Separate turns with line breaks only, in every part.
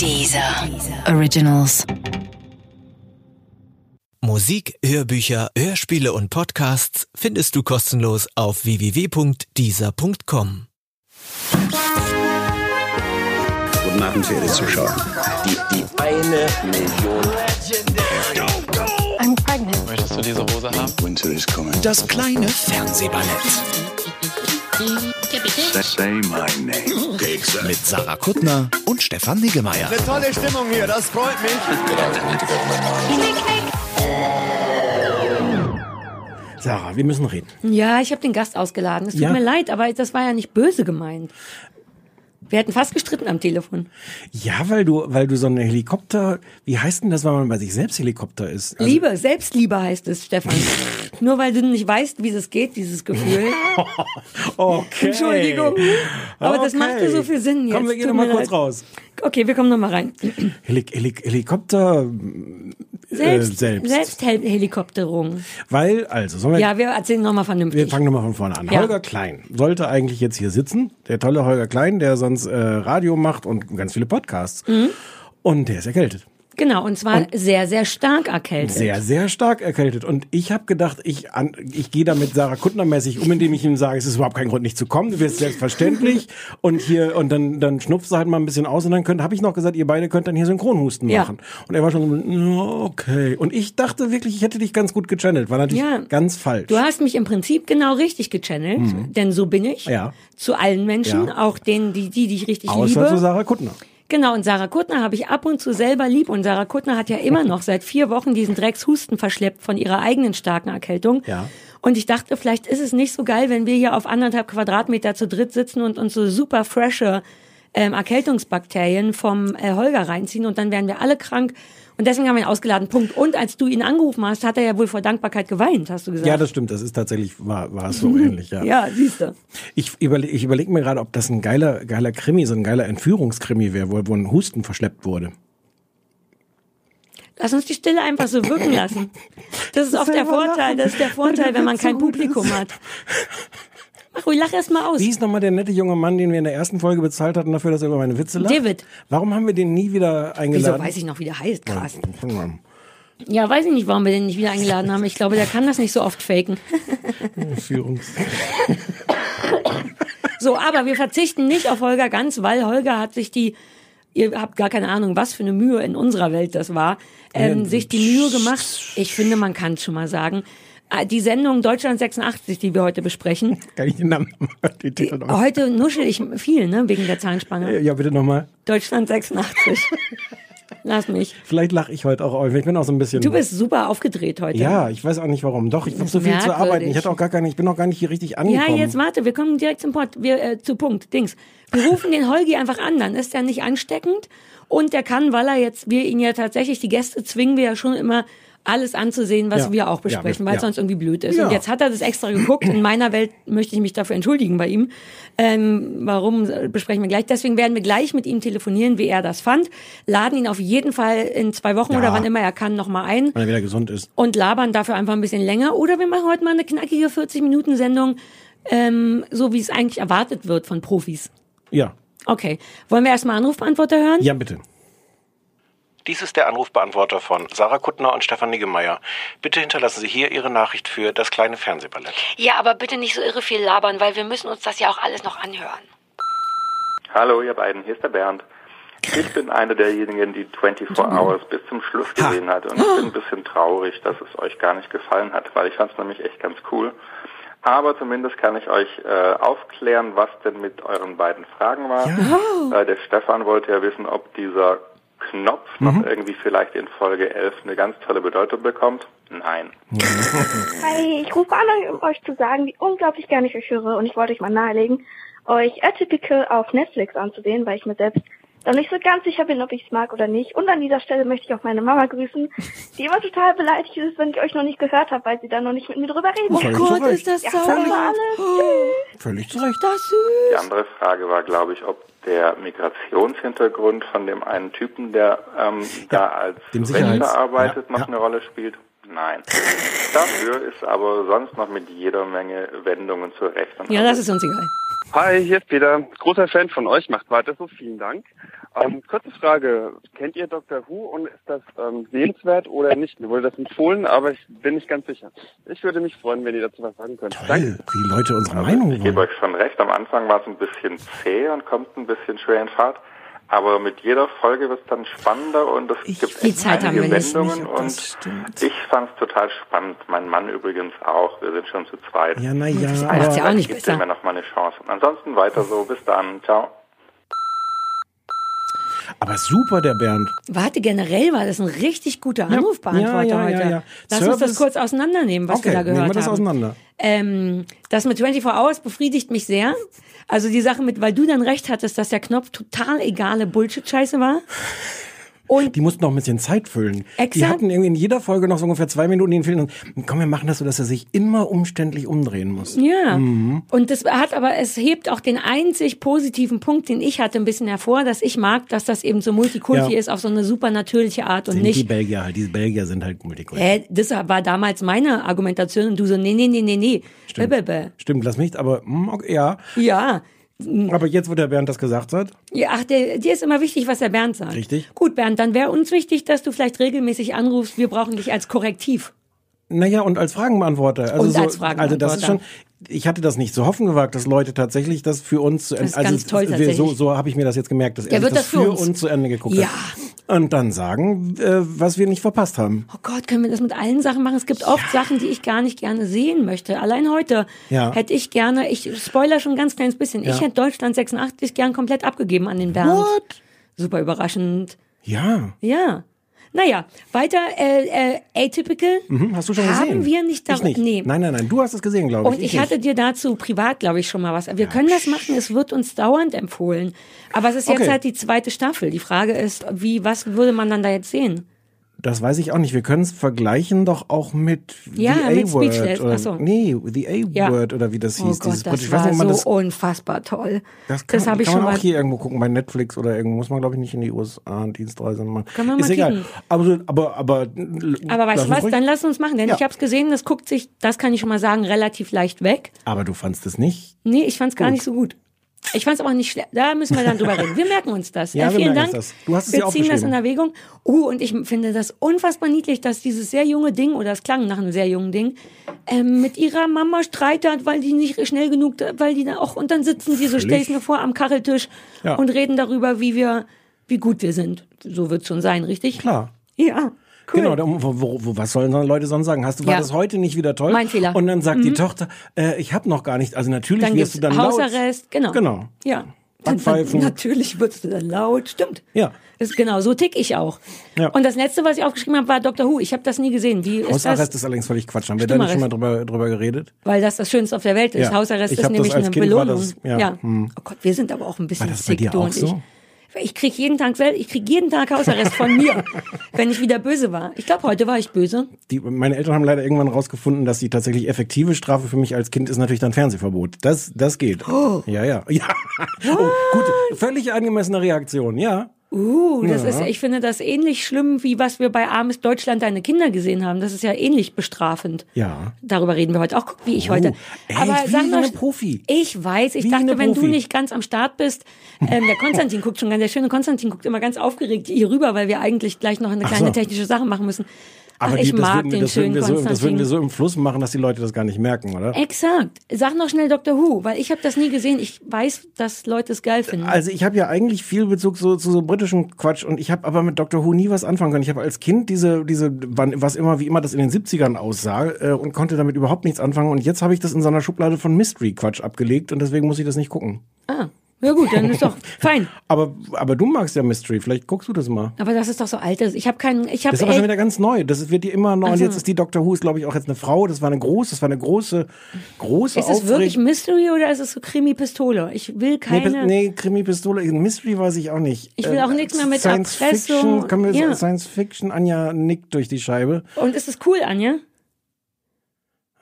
Dieser Originals.
Musik, Hörbücher, Hörspiele und Podcasts findest du kostenlos auf www.dieser.com.
Guten Abend, verehrte Zuschauer.
Die, die eine Million.
I'm pregnant.
Möchtest du diese Hose haben?
Winter is coming.
Das kleine Fernsehballett. Mit Sarah Kuttner und Stefan Niggemeier.
Tolle Stimmung hier, das freut mich.
Sarah, wir müssen reden.
Ja, ich habe den Gast ausgeladen. Es tut
Ja.
mir leid, aber das war ja nicht böse gemeint. Wir hätten fast gestritten am Telefon.
Ja, weil du, weil du so eine Helikopter, wie heißt denn das, wenn man bei sich selbst Helikopter ist? Also-
Liebe, Selbstliebe heißt es, Stefan. Nur weil du nicht weißt, wie es geht, dieses Gefühl.
Okay.
Entschuldigung. Aber das
Okay.
machte so viel Sinn jetzt.
Komm, wir gehen
Tut
noch mal
mir
kurz raus.
Okay, wir kommen noch mal rein.
Helik Helik Helikopter
Selbst,
äh, selbst.
Selbsthelikopterung.
Weil, also, sollen wir,
Ja, wir erzählen noch mal vernünftig.
wir fangen nochmal von vorne an.
Ja.
Holger Klein sollte eigentlich jetzt hier sitzen. Der tolle Holger Klein, der sonst äh, Radio macht und ganz viele Podcasts.
Mhm.
Und der ist erkältet.
Genau, und zwar sehr, sehr stark erkältet.
Sehr, sehr stark erkältet. Und ich habe gedacht, ich, an, ich gehe damit Sarah Kuttner-mäßig um, indem ich ihm sage, es ist überhaupt kein Grund, nicht zu kommen. Du wirst selbstverständlich. und hier, und dann, dann schnupfst du halt mal ein bisschen aus und dann könnt, habe ich noch gesagt, ihr beide könnt dann hier Synchronhusten
Ja.
machen. Und er war schon so, "Ja, okay. Und ich dachte wirklich, ich hätte dich ganz gut gechannelt. War natürlich
Ja.
ganz falsch.
Du hast mich im Prinzip genau richtig gechannelt, denn so bin ich.
Mhm. Ja.
Zu allen Menschen,
Ja.
auch denen, die, die, die ich richtig
Außer
liebe.
zu Sarah Kuttner.
Genau, und Sarah Kuttner habe ich ab und zu selber lieb. Und Sarah Kuttner hat ja immer noch seit vier Wochen diesen Dreckshusten verschleppt von ihrer eigenen starken Erkältung.
Ja.
Und ich dachte, vielleicht ist es nicht so geil, wenn wir hier auf anderthalb Quadratmeter zu dritt sitzen und uns so super frische ähm, Erkältungsbakterien vom äh, Holger reinziehen und dann wären wir alle krank. Und deswegen haben wir ihn ausgeladen. Punkt. Und als du ihn angerufen hast, hat er ja wohl vor Dankbarkeit geweint, hast du gesagt.
Ja, das stimmt. Das ist tatsächlich, war, war es so ähnlich, ja.
Ja, siehst du.
Ich überlege ich überleg mir gerade, ob das ein geiler, geiler Krimi, so ein geiler Entführungskrimi wäre, wo, wo ein Husten verschleppt wurde.
Lass uns die Stille einfach so wirken lassen. Das ist oft der Vorteil, das ist der Vorteil, wenn man kein Publikum hat. Mach ruhig, lach erst mal aus.
Wie hieß nochmal der nette junge Mann, den wir in der ersten Folge bezahlt hatten dafür, dass er über meine Witze lacht?
David.
Warum haben wir den nie wieder
Wieso
eingeladen?
weiß ich noch, wie der heißt? Krass.
Ja.
Ja, weiß ich nicht, warum wir den nicht wieder eingeladen haben. Ich glaube, der kann das nicht so oft faken.
Führungs
So, aber wir verzichten nicht auf Holger ganz, weil Holger hat sich die, ihr habt gar keine Ahnung, was für eine Mühe in unserer Welt das war, ähm, sich die Mühe gemacht. Ich finde, man kann es schon mal sagen. Äh, Die Sendung Deutschland 86, die wir heute besprechen.
Kann ich den Namen nochmal, den Titel noch?
Heute nuschel ich viel, ne, wegen der Zahnspange.
Ja, bitte nochmal.
Deutschland 86. Lass mich.
Vielleicht lache ich heute auch. auf. Ich bin auch so ein bisschen.
Du bist super aufgedreht heute.
Ja, ich weiß auch nicht warum. Doch, ich habe so viel zu arbeiten. Ich hatte auch gar keine, ich bin noch gar nicht hier richtig
Ja,
angekommen.
jetzt warte, wir kommen direkt zum Port, wir, äh, zu Punkt, Dings. Wir rufen den Holgi einfach an, dann ist er nicht ansteckend und der kann, weil er jetzt, wir ihn ja tatsächlich, die Gäste zwingen wir ja schon immer, alles anzusehen, was
Ja.
wir auch
Ja,
besprechen,
wir-
weil
ja.
es sonst irgendwie blöd ist.
Ja.
Und jetzt hat er das extra geguckt. In meiner Welt möchte ich mich dafür entschuldigen bei ihm. Ähm, warum äh, besprechen wir gleich? Deswegen werden wir gleich mit ihm telefonieren, wie er das fand. Laden ihn auf jeden Fall in zwei Wochen
Ja.
oder wann immer er kann nochmal ein
Wenn er wieder gesund ist.
und labern dafür einfach ein bisschen länger. Oder wir machen heute mal eine knackige 40-Minuten-Sendung, ähm, so wie es eigentlich erwartet wird von Profis.
Ja.
Okay. Wollen wir erstmal Anrufbeantworter hören?
Ja, bitte.
Dies ist der Anrufbeantworter von Sarah Kuttner und Stefan Niggemeier. Bitte hinterlassen Sie hier Ihre Nachricht für das kleine Fernsehballett.
Ja, aber bitte nicht so irre viel labern, weil wir müssen uns das ja auch alles noch anhören.
Hallo, ihr beiden, hier ist der Bernd. Ich bin einer derjenigen, die 24 Hours bis zum Schluss gesehen hat und ich bin ein bisschen traurig, dass es euch gar nicht gefallen hat, weil ich fand es nämlich echt ganz cool. Aber zumindest kann ich euch äh, aufklären, was denn mit euren beiden Fragen war. Äh, der Stefan wollte ja wissen, ob dieser Knopf noch irgendwie vielleicht in Folge 11 eine ganz tolle Bedeutung bekommt. Nein.
Hi, ich rufe an, um euch zu sagen, wie unglaublich gerne ich euch höre und ich wollte euch mal nahelegen, euch Atypical auf Netflix anzusehen, weil ich mir selbst noch nicht so ganz sicher bin, ob ich es mag oder nicht. Und an dieser Stelle möchte ich auch meine Mama grüßen, die immer total beleidigt ist, wenn ich euch noch nicht gehört habe, weil sie dann noch nicht mit mir drüber reden
Oh
kann.
Gott,
Gott, ist das
Ja,
sauer.
alles.
Völlig zu Recht.
Das ist
Die
süß.
andere Frage war, glaube ich, ob der Migrationshintergrund von dem einen Typen, der ähm, da als Wächter arbeitet,
ja,
noch
ja.
eine Rolle spielt. Nein. Dafür ist aber sonst noch mit jeder Menge Wendungen zu rechnen.
Ja, das ist uns egal.
Hi, hier ist Peter. Großer Fan von euch, macht weiter so, vielen Dank. Ähm, kurze Frage. Kennt ihr Dr. Who und ist das ähm, sehenswert oder nicht? Mir wurde das empfohlen, aber ich bin nicht ganz sicher. Ich würde mich freuen, wenn ihr dazu was sagen könnt. Danke.
Toll, wie Leute unsere Meinung
Ich gebe euch schon recht, am Anfang war es ein bisschen zäh und kommt ein bisschen schwer in Fahrt. Aber mit jeder Folge wird es dann spannender und es gibt
Die
echt
Zeit haben
einige
wir nicht,
Wendungen
nicht,
und
das stimmt.
ich fand es total spannend. Mein Mann übrigens auch. Wir sind schon zu zweit.
Ja, na ja,
macht's ja auch nicht
gibt
besser.
mir noch mal eine Chance. Und ansonsten weiter so. Bis dann. Ciao.
Aber super, der Bernd.
Warte, generell war das ein richtig guter Anrufbeantworter
Ja, ja, ja,
heute.
ja.
Lass uns das
Service-
kurz auseinandernehmen, was
okay,
wir da gehört
nehmen wir das
haben.
auseinander.
Ähm, das mit 24 Hours befriedigt mich sehr. Also die Sache mit, weil du dann recht hattest, dass der Knopf total egale Bullshit-Scheiße war. Und
Die mussten noch ein bisschen Zeit füllen. Die
Exakt.
hatten irgendwie in jeder Folge noch so ungefähr zwei Minuten, die fehlen. Und komm, wir machen das so, dass er sich immer umständlich umdrehen muss.
Ja.
Mhm.
Und das hat aber, es hebt auch den einzig positiven Punkt, den ich hatte, ein bisschen hervor, dass ich mag, dass das eben so Multikulti
Ja.
ist auf so eine super natürliche Art und
Sind die
nicht.
Belgier halt. Diese Belgier sind halt Multikulti.
Hä, das war damals meine Argumentation und du so, nee, nee, nee, nee, nee.
Stimmt. Stimmt, lass mich, aber mm, okay, ja.
Ja.
Aber jetzt, wo der Bernd das gesagt hat,
Ja, ach, der, dir ist immer wichtig, was der Bernd sagt.
Richtig.
Gut, Bernd, dann wäre uns wichtig, dass du vielleicht regelmäßig anrufst. Wir brauchen dich als Korrektiv.
naja, und als Fragenbeantworter. Also
Und
so,
als Fragenbeantworter.
Also das ist schon, ich hatte das nicht so hoffen gewagt, dass Leute tatsächlich das für uns zu
Das ist
also
ganz toll
wir, so,
tatsächlich.
so habe ich mir das jetzt gemerkt, dass er das
das für
für
uns.
uns. zu Ende geguckt
Ja.
hat. Und dann sagen, äh, was wir nicht verpasst haben.
Oh Gott, können wir das mit allen Sachen machen? Es gibt oft Sachen, die ich gar nicht gerne sehen möchte. Allein heute
Ja.
hätte ich gerne, ich spoiler schon ein ganz kleines bisschen, ich
Ja.
hätte Deutschland 86 gern komplett abgegeben an den Bernd.
What?
Super überraschend.
Ja.
Ja. Naja, weiter, äh, äh, Atypical.
Mhm, hast du schon
Haben
gesehen?
wir nicht
ich
dar-
nicht.
Nee.
Nein, nein, nein. Du hast es gesehen, glaube ich.
Und ich,
nicht.
hatte dir dazu privat, glaube ich, schon mal was. Wir können das machen, es wird uns dauernd empfohlen. Aber es ist jetzt
Okay.
halt die zweite Staffel. Die Frage ist, wie, was würde man dann da jetzt sehen?
Das weiß ich auch nicht. Wir können es vergleichen doch auch mit
Ja,
The A-Word. Oder-
so.
Nee, The A-Word oder wie das
Oh
hieß.
Gott,
dieses
das
ich weiß
war
nicht,
so
das,
unfassbar toll.
das kann,
habe ich schon
man
mal.
auch hier irgendwo gucken, bei Netflix oder irgendwo. Muss man, glaube ich, nicht in die USA-Dienstreise machen.
Kann man
Ist
mal
egal. Aber, aber, aber,
Aber weißt du was, dann lass uns machen, denn
Ja.
ich habe es gesehen, das guckt sich, das kann ich schon mal sagen, relativ leicht weg.
aber du fandst es nicht?
Nee, ich fand es gar nicht so gut. Ich fand es aber auch nicht schlecht. Da müssen wir dann drüber reden. Wir merken uns das.
Ja,
äh, vielen Dank.
das. Du hast es
wir
ja
ziehen das in. Erwägung. Uh, und ich finde das unfassbar niedlich, dass dieses sehr junge Ding, oder es klang nach einem sehr jungen Ding, ähm, mit ihrer Mama streitet, weil die nicht schnell genug, weil die da auch, und dann sitzen die, so stell ich mir vor, am Kacheltisch
Ja.
und reden darüber, wie wir, wie gut wir sind. So wird schon sein, richtig?
Klar.
Ja. Cool.
Genau, wo, wo, wo, was sollen Leute sonst sagen? Hast du, war
Ja.
das heute nicht wieder toll?
Mein Fehler.
Und dann sagt die
Mhm.
Tochter, äh, ich habe noch gar nicht, also natürlich
dann
wirst du dann laut.
Hausarrest, genau.
Genau.
Ja.
Backpfeifen.
Natürlich wirst du dann laut, stimmt.
Ja.
Ist genau, so tick ich auch.
Ja.
Und das letzte, was ich aufgeschrieben habe, war Dr. Who. Ich habe das nie gesehen. Wie ist
Hausarrest
das?
ist allerdings völlig Quatsch. Haben wir da nicht schon mal drüber, drüber geredet?
Weil das das Schönste auf der Welt ist.
Ja.
Hausarrest
Ich
ist nämlich eine
Kind
Belohnung.
das- ja.
ja.
Hm.
Oh Gott, wir sind aber auch ein bisschen
War das bei dir auch so?
Ich krieg jeden Tag ich krieg jeden Tag Hausarrest von mir, wenn ich wieder böse war. Ich glaube, heute war ich böse.
Die, meine Eltern haben leider irgendwann rausgefunden, dass die tatsächlich effektive Strafe für mich als Kind ist natürlich dann Fernsehverbot. Das, das geht.
Oh.
Ja, ja. ja. Oh, gut, völlig angemessene Reaktion, ja.
Uh, das
Ja.
ist, ich finde das ähnlich schlimm, wie was wir bei Armes Deutschland deine Kinder gesehen haben. Das ist ja ähnlich bestrafend.
Ja.
Darüber reden wir heute auch, guck, wie ich
Oh,
heute.
echt?
Aber
Wie
sag mal,
eine Profi.
Ich weiß, ich
Wie
dachte, wenn du
Profi.
nicht ganz am Start bist, ähm, der Konstantin guckt schon ganz, der schöne Konstantin guckt immer ganz aufgeregt hier rüber, weil wir eigentlich gleich noch eine kleine
so.
technische Sache machen müssen. Ach,
Aber
ich
die, das,
mag
würden, wir-
den
würden
schönen
wir so, das würden wir so im Fluss machen, dass die Leute das gar nicht merken, oder?
Exakt. Sag noch schnell Dr. Who, weil ich habe das nie gesehen. Ich weiß, dass Leute es geil finden.
Also ich habe ja eigentlich viel Bezug so, zu so britischem Quatsch und ich habe aber mit Dr. Who nie was anfangen können. Ich habe als Kind diese, diese, wann- was immer, wie immer das in den 70ern aussah äh, und konnte damit überhaupt nichts anfangen und jetzt habe ich das in so einer Schublade von Mystery-Quatsch abgelegt und deswegen muss ich das nicht gucken.
ah, ja gut, dann ist doch fein.
Aber, aber du magst ja Mystery, vielleicht guckst du das mal.
Aber das ist doch so altes. Ich habe keinen, ich habe
Das ist aber schon wieder ganz neu. Das wird dir immer neu. Und
so.
jetzt ist die Dr. Who, ist glaube ich auch jetzt eine Frau. Das war eine große, das war eine große, große
Ist es wirklich. Mystery oder ist es so Krimi-Pistole? Ich will
Nee,
keine.
Pis- nee, Krimi-Pistole, Mystery weiß ich auch nicht.
Ich will auch nichts mehr mit
Science
Erpressung.
Fiction, kann wir
Ja.
Science Fiction, Anja nickt durch die Scheibe.
Und ist es cool, Anja?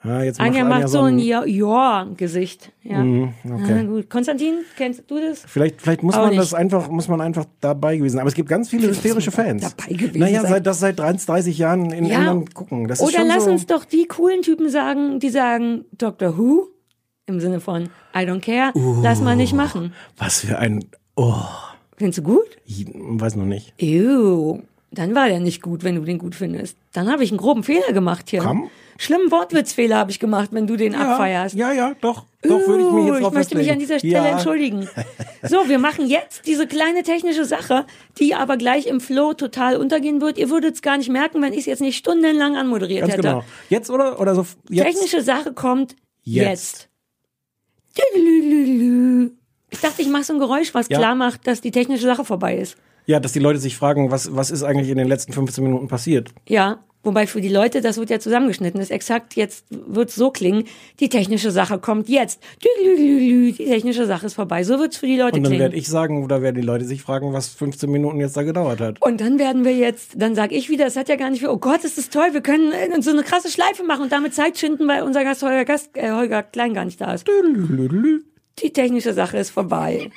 Ja, jetzt
Anja
macht
macht so ein Ja- Ja-Gesicht. Ja.
Mhm, okay.
Gut. Konstantin, kennst du das?
Vielleicht, vielleicht muss
Auch
man
nicht.
das einfach, muss man einfach dabei gewesen sein. Aber es gibt ganz viele hysterische Fans.
dabei gewesen
naja, seit das seit 30 Jahren in
Ja.
England gucken. Das
Oder lass
so,
uns doch die coolen Typen sagen, die sagen Doctor Who im Sinne von I don't care, lass mal nicht machen.
Was für ein, oh,
Findest du gut?
Ich weiß noch nicht.
Ew. Dann war der nicht gut, wenn du den gut findest. Dann habe ich einen groben Fehler gemacht hier.
Komm.
Schlimmen Wortwitzfehler habe ich gemacht, wenn du den abfeierst.
Ja, ja, doch. Doch, würde ich mich jetzt drauf
Ich möchte mich an dieser Stelle
ja.
entschuldigen. So, wir machen jetzt diese kleine technische Sache, die aber gleich im Flow total untergehen wird. Ihr würdet es gar nicht merken, wenn ich es jetzt nicht stundenlang anmoderiert
Ganz
hätte.
genau. Jetzt oder? Oder so? Jetzt?
Technische Sache kommt
Jetzt.
jetzt. Ich dachte, ich mache so ein Geräusch, was
Ja.
klar macht, dass die technische Sache vorbei ist.
Ja, dass die Leute sich fragen, was, was ist eigentlich in den letzten 15 Minuten passiert?
Ja, wobei für die Leute, das wird ja zusammengeschnitten, ist exakt jetzt wird so klingen, die technische Sache kommt jetzt. Die technische Sache ist vorbei. So wird's für die Leute
Und dann
klingen.
werde ich sagen, oder werden die Leute sich fragen, was 15 Minuten jetzt da gedauert hat.
Und dann werden wir jetzt, dann sage ich wieder, es hat ja gar nicht viel, oh Gott, ist das toll, wir können so eine krasse Schleife machen und damit Zeit schinden, weil unser Gast Holger, Gast, äh, Holger Klein gar nicht da ist. Die technische Sache ist vorbei.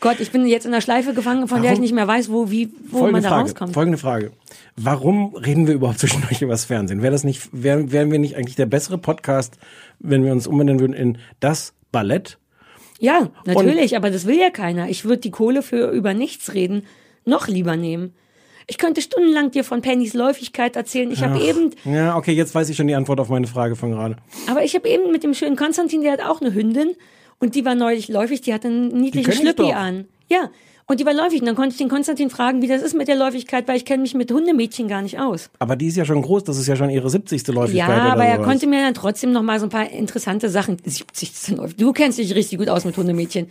Gott, ich bin jetzt in der Schleife gefangen, von der ich
Warum?
nicht mehr weiß, wo, wie, wo
Folgende
man da
Frage,
rauskommt.
folgende Frage. Warum reden wir überhaupt zwischendurch über das Fernsehen? Wäre das nicht, wären, wären wir nicht eigentlich der bessere Podcast, wenn wir uns umbenennen würden in das Ballett?
Ja, natürlich, aber das will ja keiner. Ich würde die Kohle für über nichts reden noch lieber nehmen. Ich könnte stundenlang dir von Pennys Läufigkeit erzählen. Ich habe eben,
Ja, okay, jetzt weiß ich schon die Antwort auf meine Frage von gerade.
aber ich habe eben mit dem schönen Konstantin, der hat auch eine Hündin und die war neulich läufig, die hatte einen niedlichen Schlüppi an. Ja, und die war läufig und dann konnte ich den Konstantin fragen, wie das ist mit der Läufigkeit, weil ich kenne mich mit Hundemädchen gar nicht aus.
Aber die ist ja schon groß, das ist ja schon ihre 70. Läufigkeit
Ja, aber er konnte mir dann trotzdem noch mal so ein paar interessante Sachen. 70 läuft. Du kennst dich richtig gut aus mit Hundemädchen.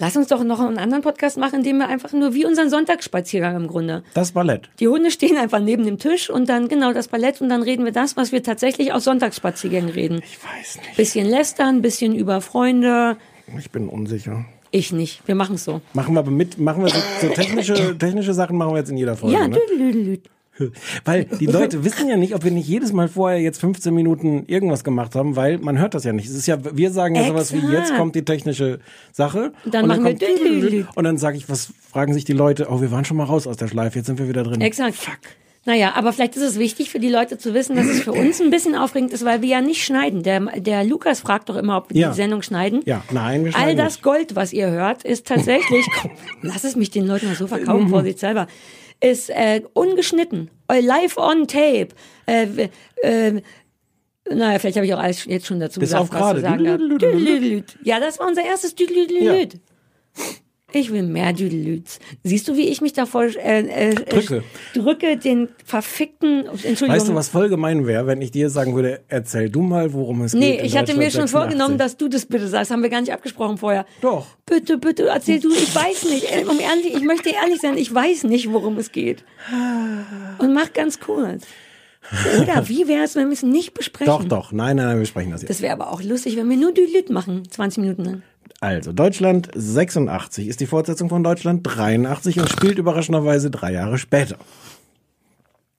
Lass uns doch noch einen anderen Podcast machen, in dem wir einfach nur wie unseren Sonntagsspaziergang im Grunde.
Das Ballett.
Die Hunde stehen einfach neben dem Tisch und dann genau das Ballett und dann reden wir das, was wir tatsächlich aus Sonntagsspaziergängen reden.
Ich weiß nicht.
Bisschen lästern, bisschen über Freunde.
Ich bin unsicher.
Ich nicht. Wir machen es so.
Machen wir aber mit, machen wir so, so technische, technische Sachen machen wir jetzt in jeder Folge.
Ja,
ne? Weil die Leute wissen ja nicht, ob wir nicht jedes Mal vorher jetzt 15 Minuten irgendwas gemacht haben, weil man hört das ja nicht. Es ist ja, wir sagen ja sowas wie, jetzt kommt die technische Sache.
Dann machen wir
kommt
düdelüdelüd.
Und dann sage ich, was fragen sich die Leute? Oh, wir waren schon mal raus aus der Schleife, jetzt sind wir wieder drin.
Exakt. Naja, aber vielleicht ist es wichtig für die Leute zu wissen, dass es für uns ein bisschen aufregend ist, weil wir ja nicht schneiden. Der, der Lukas fragt doch immer, ob wir
Ja.
die Sendung schneiden.
Ja, nein, wir
All
schneiden
das
nicht.
Gold, was ihr hört, ist tatsächlich, lass es mich den Leuten mal so verkaufen,
Mhm.
vorsichtshalber, ist äh, ungeschnitten, live on tape. Äh, äh, naja, vielleicht habe ich auch alles jetzt schon dazu
Bis
gesagt,
auf
was zu sagen. Ja, das war unser erstes Düdelüdelüd. Ich will mehr Düdelüds. Siehst du, wie ich mich davor äh, äh,
Drücke.
drücke den verfickten, Entschuldigung.
Weißt du, was voll gemein wäre, wenn ich dir sagen würde, erzähl du mal, worum es
Nee,
geht. in
ich hatte mir schon vorgenommen,
86.
dass du das bitte sagst. Haben wir gar nicht abgesprochen vorher.
Doch.
Bitte, bitte, erzähl du. Ich weiß nicht. Äh, Um ehrlich, ich möchte ehrlich sein, ich weiß nicht, worum es geht. Und mach ganz kurz. Oder wie wäre es, wenn wir es nicht besprechen?
Doch, doch. Nein, nein, nein, wir sprechen das jetzt.
Das wäre aber auch lustig, wenn wir nur Düdelüt machen. 20 Minuten lang.
Also, Deutschland 86 ist die Fortsetzung von Deutschland 83 und spielt überraschenderweise drei Jahre später.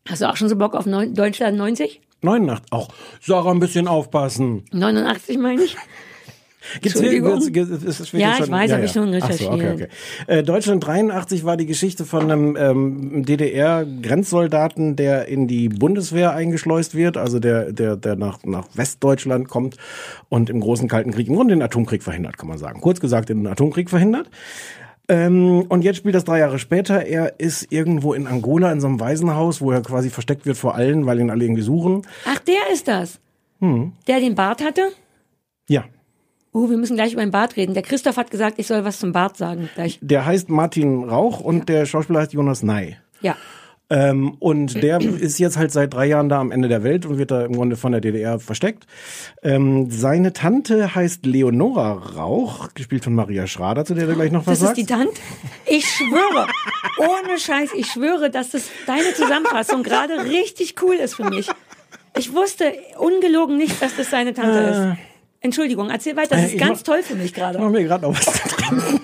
Hast du auch schon so Bock auf neun, Deutschland 90?
89. Auch Sarah ein bisschen aufpassen.
89 meine ich.
Gibt's
Entschuldigung.
ist- ist- ist-
Ja, ich
schon-
weiß, hab ich schon
Ach so, okay,
recherchiert.
okay. Äh, Deutschland 83 war die Geschichte von einem ähm, DDR-Grenzsoldaten, der in die Bundeswehr eingeschleust wird, also der, der, der nach, nach Westdeutschland kommt und im großen Kalten Krieg im Grunde den Atomkrieg verhindert, kann man sagen. Kurz gesagt, den Atomkrieg verhindert. Ähm, und jetzt spielt das drei Jahre später. Er ist irgendwo in Angola in so einem Waisenhaus, wo er quasi versteckt wird vor allen, weil ihn alle irgendwie suchen.
Ach, der ist das.
Hm.
Der den Bart hatte?
Ja.
Oh, wir müssen gleich über den Bart reden. Der Christoph hat gesagt, ich soll was zum Bart sagen gleich.
Der heißt Martin Rauch und der Schauspieler heißt Jonas Ney.
Ja.
Ähm, und der ist jetzt halt seit drei Jahren da am Ende der Welt und wird da im Grunde von der DDR versteckt. Ähm, seine Tante heißt Leonora Rauch, gespielt von Maria Schrader, zu der du gleich noch was
Das ist
sagst.
die Tante. Ich schwöre, ohne Scheiß, ich schwöre, dass das deine Zusammenfassung gerade richtig cool ist für mich. Ich wusste ungelogen nicht, dass das seine Tante ist. Entschuldigung, erzähl weiter. Das
Äh,
ist
ich
ganz
mach-
toll für mich
Ich
gerade.
mach mir gerade noch was zu trinken.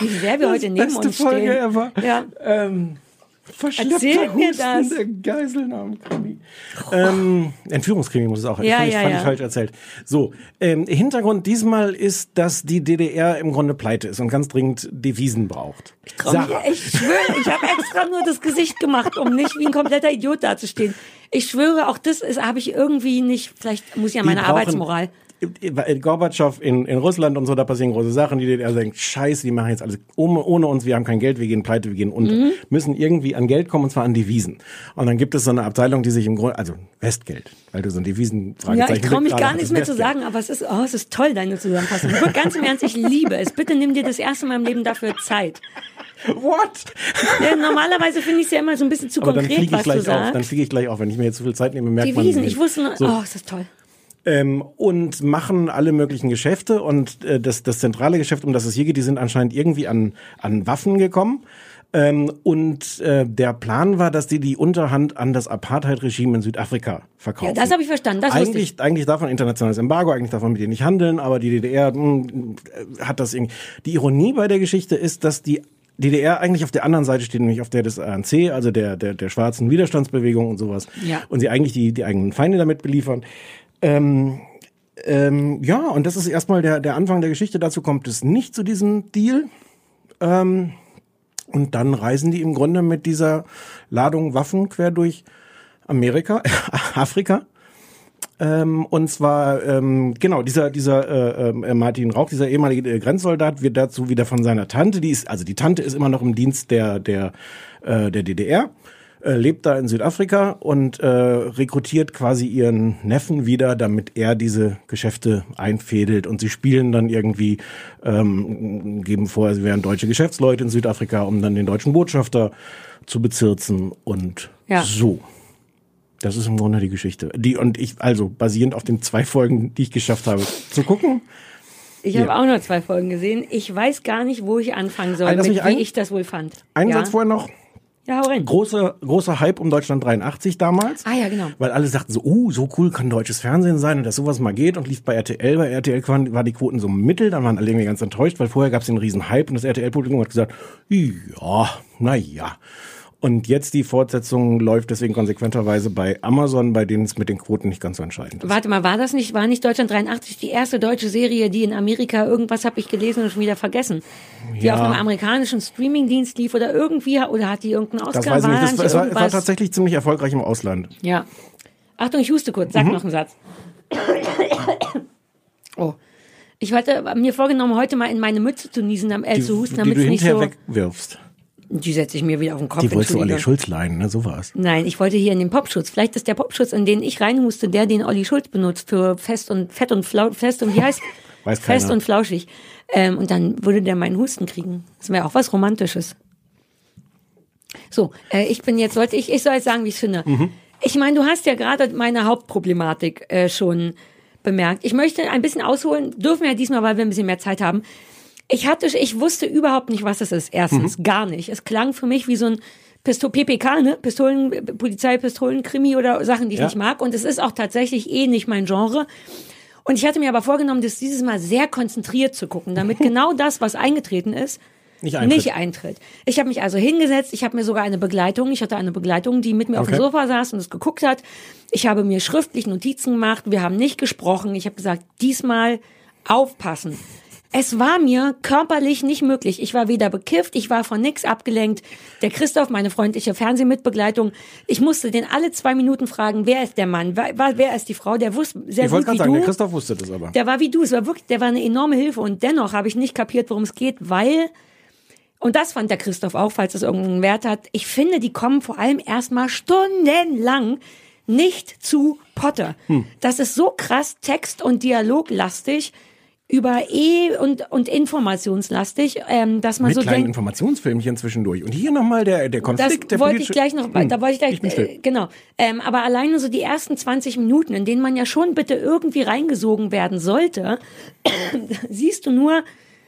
Wie sehr wir heute neben uns
Folge
stehen.
ever.
Ja.
Ähm, verschleppter
Erzähl mir
Husten,
das.
der Geiselnahmenkrimi. Ähm, Entführungskrimi muss es auch.
Ja,
ich,
ja,
fand
ja.
ich falsch erzählt. So, ähm, Hintergrund diesmal ist, dass die DDR im Grunde pleite ist und ganz dringend Devisen braucht.
Trau mich, ich schwöre, ich habe extra nur das Gesicht gemacht, um nicht wie ein kompletter Idiot dazustehen. Ich schwöre, auch das habe ich irgendwie nicht. Vielleicht muss ich ja meine
brauchen-
Arbeitsmoral.
Gorbatschow in, in Russland und so, da passieren große Sachen. Die DDR denkt, scheiße, die machen jetzt alles ohne, ohne uns, wir haben kein Geld, wir gehen pleite, wir gehen unter.
Mhm.
Müssen irgendwie an Geld kommen, und zwar an Devisen. Und dann gibt es so eine Abteilung, die sich im Grunde, also Westgeld, weil du so ein Devisen
Ja, ich traue mich
gerade
gar nichts mehr zu
Westgeld.
sagen, aber es ist, oh, es ist toll, deine Zusammenfassung. Ganz im Ernst, ich liebe es. Bitte nimm dir das erste Mal im Leben dafür Zeit.
What?
Ja, normalerweise finde ich es ja immer so ein bisschen zu
Aber dann
konkret,
fliege ich
was du
gleich auf, dann
sagst.
fliege ich gleich auf. Wenn ich mir jetzt zu viel Zeit nehme, merkt man
Devisen, ich wusste nur,
So.
oh, ist das toll.
Ähm, und machen alle möglichen Geschäfte und äh, das, das zentrale Geschäft, um das es hier geht, die sind anscheinend irgendwie an, an Waffen gekommen. Ähm, und äh, der Plan war, dass die die Unterhand an das Apartheid-Regime in Südafrika verkaufen.
Ja, das habe ich verstanden, das wusste ich.
eigentlich, eigentlich darf man internationales Embargo, eigentlich darf man mit denen nicht handeln, aber die DDR mh, äh, hat das irgendwie. Die Ironie bei der Geschichte ist, dass die DDR eigentlich auf der anderen Seite steht, nämlich auf der des ANC, also der, der, der schwarzen Widerstandsbewegung und sowas.
Ja.
Und sie eigentlich die, die eigenen Feinde damit beliefern. Ähm, ähm, ja, und das ist erstmal der, der Anfang der Geschichte. Dazu kommt es nicht zu diesem Deal. Ähm, und dann reisen die im Grunde mit dieser Ladung Waffen quer durch Amerika, Afrika. Ähm, und zwar, ähm, genau, dieser, dieser äh, äh, Martin Rauch, dieser ehemalige äh, Grenzsoldat, wird dazu wieder von seiner Tante, die ist, also die Tante ist immer noch im Dienst der, der, äh, der DDR, äh, lebt da in Südafrika und äh, rekrutiert quasi ihren Neffen wieder, damit er diese Geschäfte einfädelt und sie spielen dann irgendwie, ähm, geben vor, sie wären deutsche Geschäftsleute in Südafrika, um dann den deutschen Botschafter zu bezirzen und
Ja.
so. Das ist im Grunde die Geschichte. Die und ich, also basierend auf den zwei Folgen, die ich geschafft habe zu gucken.
Ich habe auch nur zwei Folgen gesehen. Ich weiß gar nicht, wo ich anfangen soll,
Lass
mit, wie
ein-
ich das wohl fand.
Einen
ja?
Satz vorher noch.
Ja, hau rein.
Großer, großer Hype um Deutschland 83 damals.
Ah ja, genau.
Weil alle sagten so, uh, so cool kann deutsches Fernsehen sein und dass sowas mal geht und lief bei RTL. Bei RTL waren, war die Quoten so mittel, dann waren alle irgendwie ganz enttäuscht, weil vorher gab es den riesen Hype und das RTL-Publikum hat gesagt, ja, na ja. Und jetzt die Fortsetzung läuft deswegen konsequenterweise bei Amazon, bei denen es mit den Quoten nicht ganz so entscheidend ist.
Warte mal, war das nicht, war nicht Deutschland 83 die erste deutsche Serie, die in Amerika irgendwas habe ich gelesen und schon wieder vergessen, die
Ja.
auf einem amerikanischen Streamingdienst lief oder irgendwie, oder hat die irgendeinen Oscar?
Das weiß ich nicht. Das, war- es war, es war tatsächlich ziemlich erfolgreich im Ausland.
Ja. Achtung, ich huste kurz, sag
Mhm.
noch einen Satz. Oh. Ich hatte mir vorgenommen, heute mal in meine Mütze zu niesen, äh,
Die,
zu husten, damit es nicht so.
wegwirfst.
Die setze ich mir wieder auf den Kopf.
Die wolltest du Olli. Schulz leihen, ne? So war's.
Nein, ich wollte hier in den Popschutz. Vielleicht ist der Popschutz, in den ich reinhuste, der, den Olli Schulz benutzt für fest und fett und flau, fest und wie heißt?
Weiß
fest
keiner.
und flauschig. Ähm, und dann würde der meinen Husten kriegen. Das wäre auch was Romantisches. So, äh, ich bin jetzt, sollte ich, ich soll jetzt sagen, wie ich es finde.
Mhm.
Ich meine, du hast ja gerade meine Hauptproblematik äh, schon bemerkt. Ich möchte ein bisschen ausholen, dürfen wir ja diesmal, weil wir ein bisschen mehr Zeit haben. Ich hatte, ich wusste überhaupt nicht, was es ist. Erstens,
Mhm.
gar nicht. Es klang für mich wie so ein Pisto PPK, ne? Pistolen, Polizeipistolen, Krimi oder Sachen, die ich
Ja.
nicht mag. Und es ist auch tatsächlich eh nicht mein Genre. Und ich hatte mir aber vorgenommen, das dieses Mal sehr konzentriert zu gucken, damit genau das, was eingetreten ist,
Nicht eintritt.
nicht eintritt. Ich habe mich also hingesetzt, ich habe mir sogar eine Begleitung, ich hatte eine Begleitung, die mit mir auf dem
Okay.
Sofa saß und es geguckt hat. Ich habe mir schriftlich Notizen gemacht, wir haben nicht gesprochen. Ich habe gesagt, diesmal aufpassen. Es war mir körperlich nicht möglich. Ich war weder bekifft, ich war von nix abgelenkt. Der Christoph, meine freundliche Fernsehmitbegleitung, ich musste den alle zwei Minuten fragen, wer ist der Mann, wer, wer ist die Frau? Der wusste sehr
ich
gut wie
sagen,
du.
der Christoph wusste das aber.
Der war wie du, es war wirklich, der war eine enorme Hilfe und dennoch habe ich nicht kapiert, worum es geht, weil und das fand der Christoph auch, falls es irgendeinen Wert hat. Ich finde, die kommen vor allem erstmal stundenlang nicht zu Potter.
Hm.
Das ist so krass text- und dialoglastig über E- und, und informationslastig, ähm, dass man
Mit
so
kleinen
denkt,
Informationsfilmchen zwischendurch. Und hier nochmal der, der Konflikt.
das
der
wollte ich gleich noch,
Hm,
da wollte ich gleich,
still.
äh, genau. Ähm, aber alleine so die ersten 20 Minuten, in denen man ja schon bitte irgendwie reingesogen werden sollte, siehst du nur,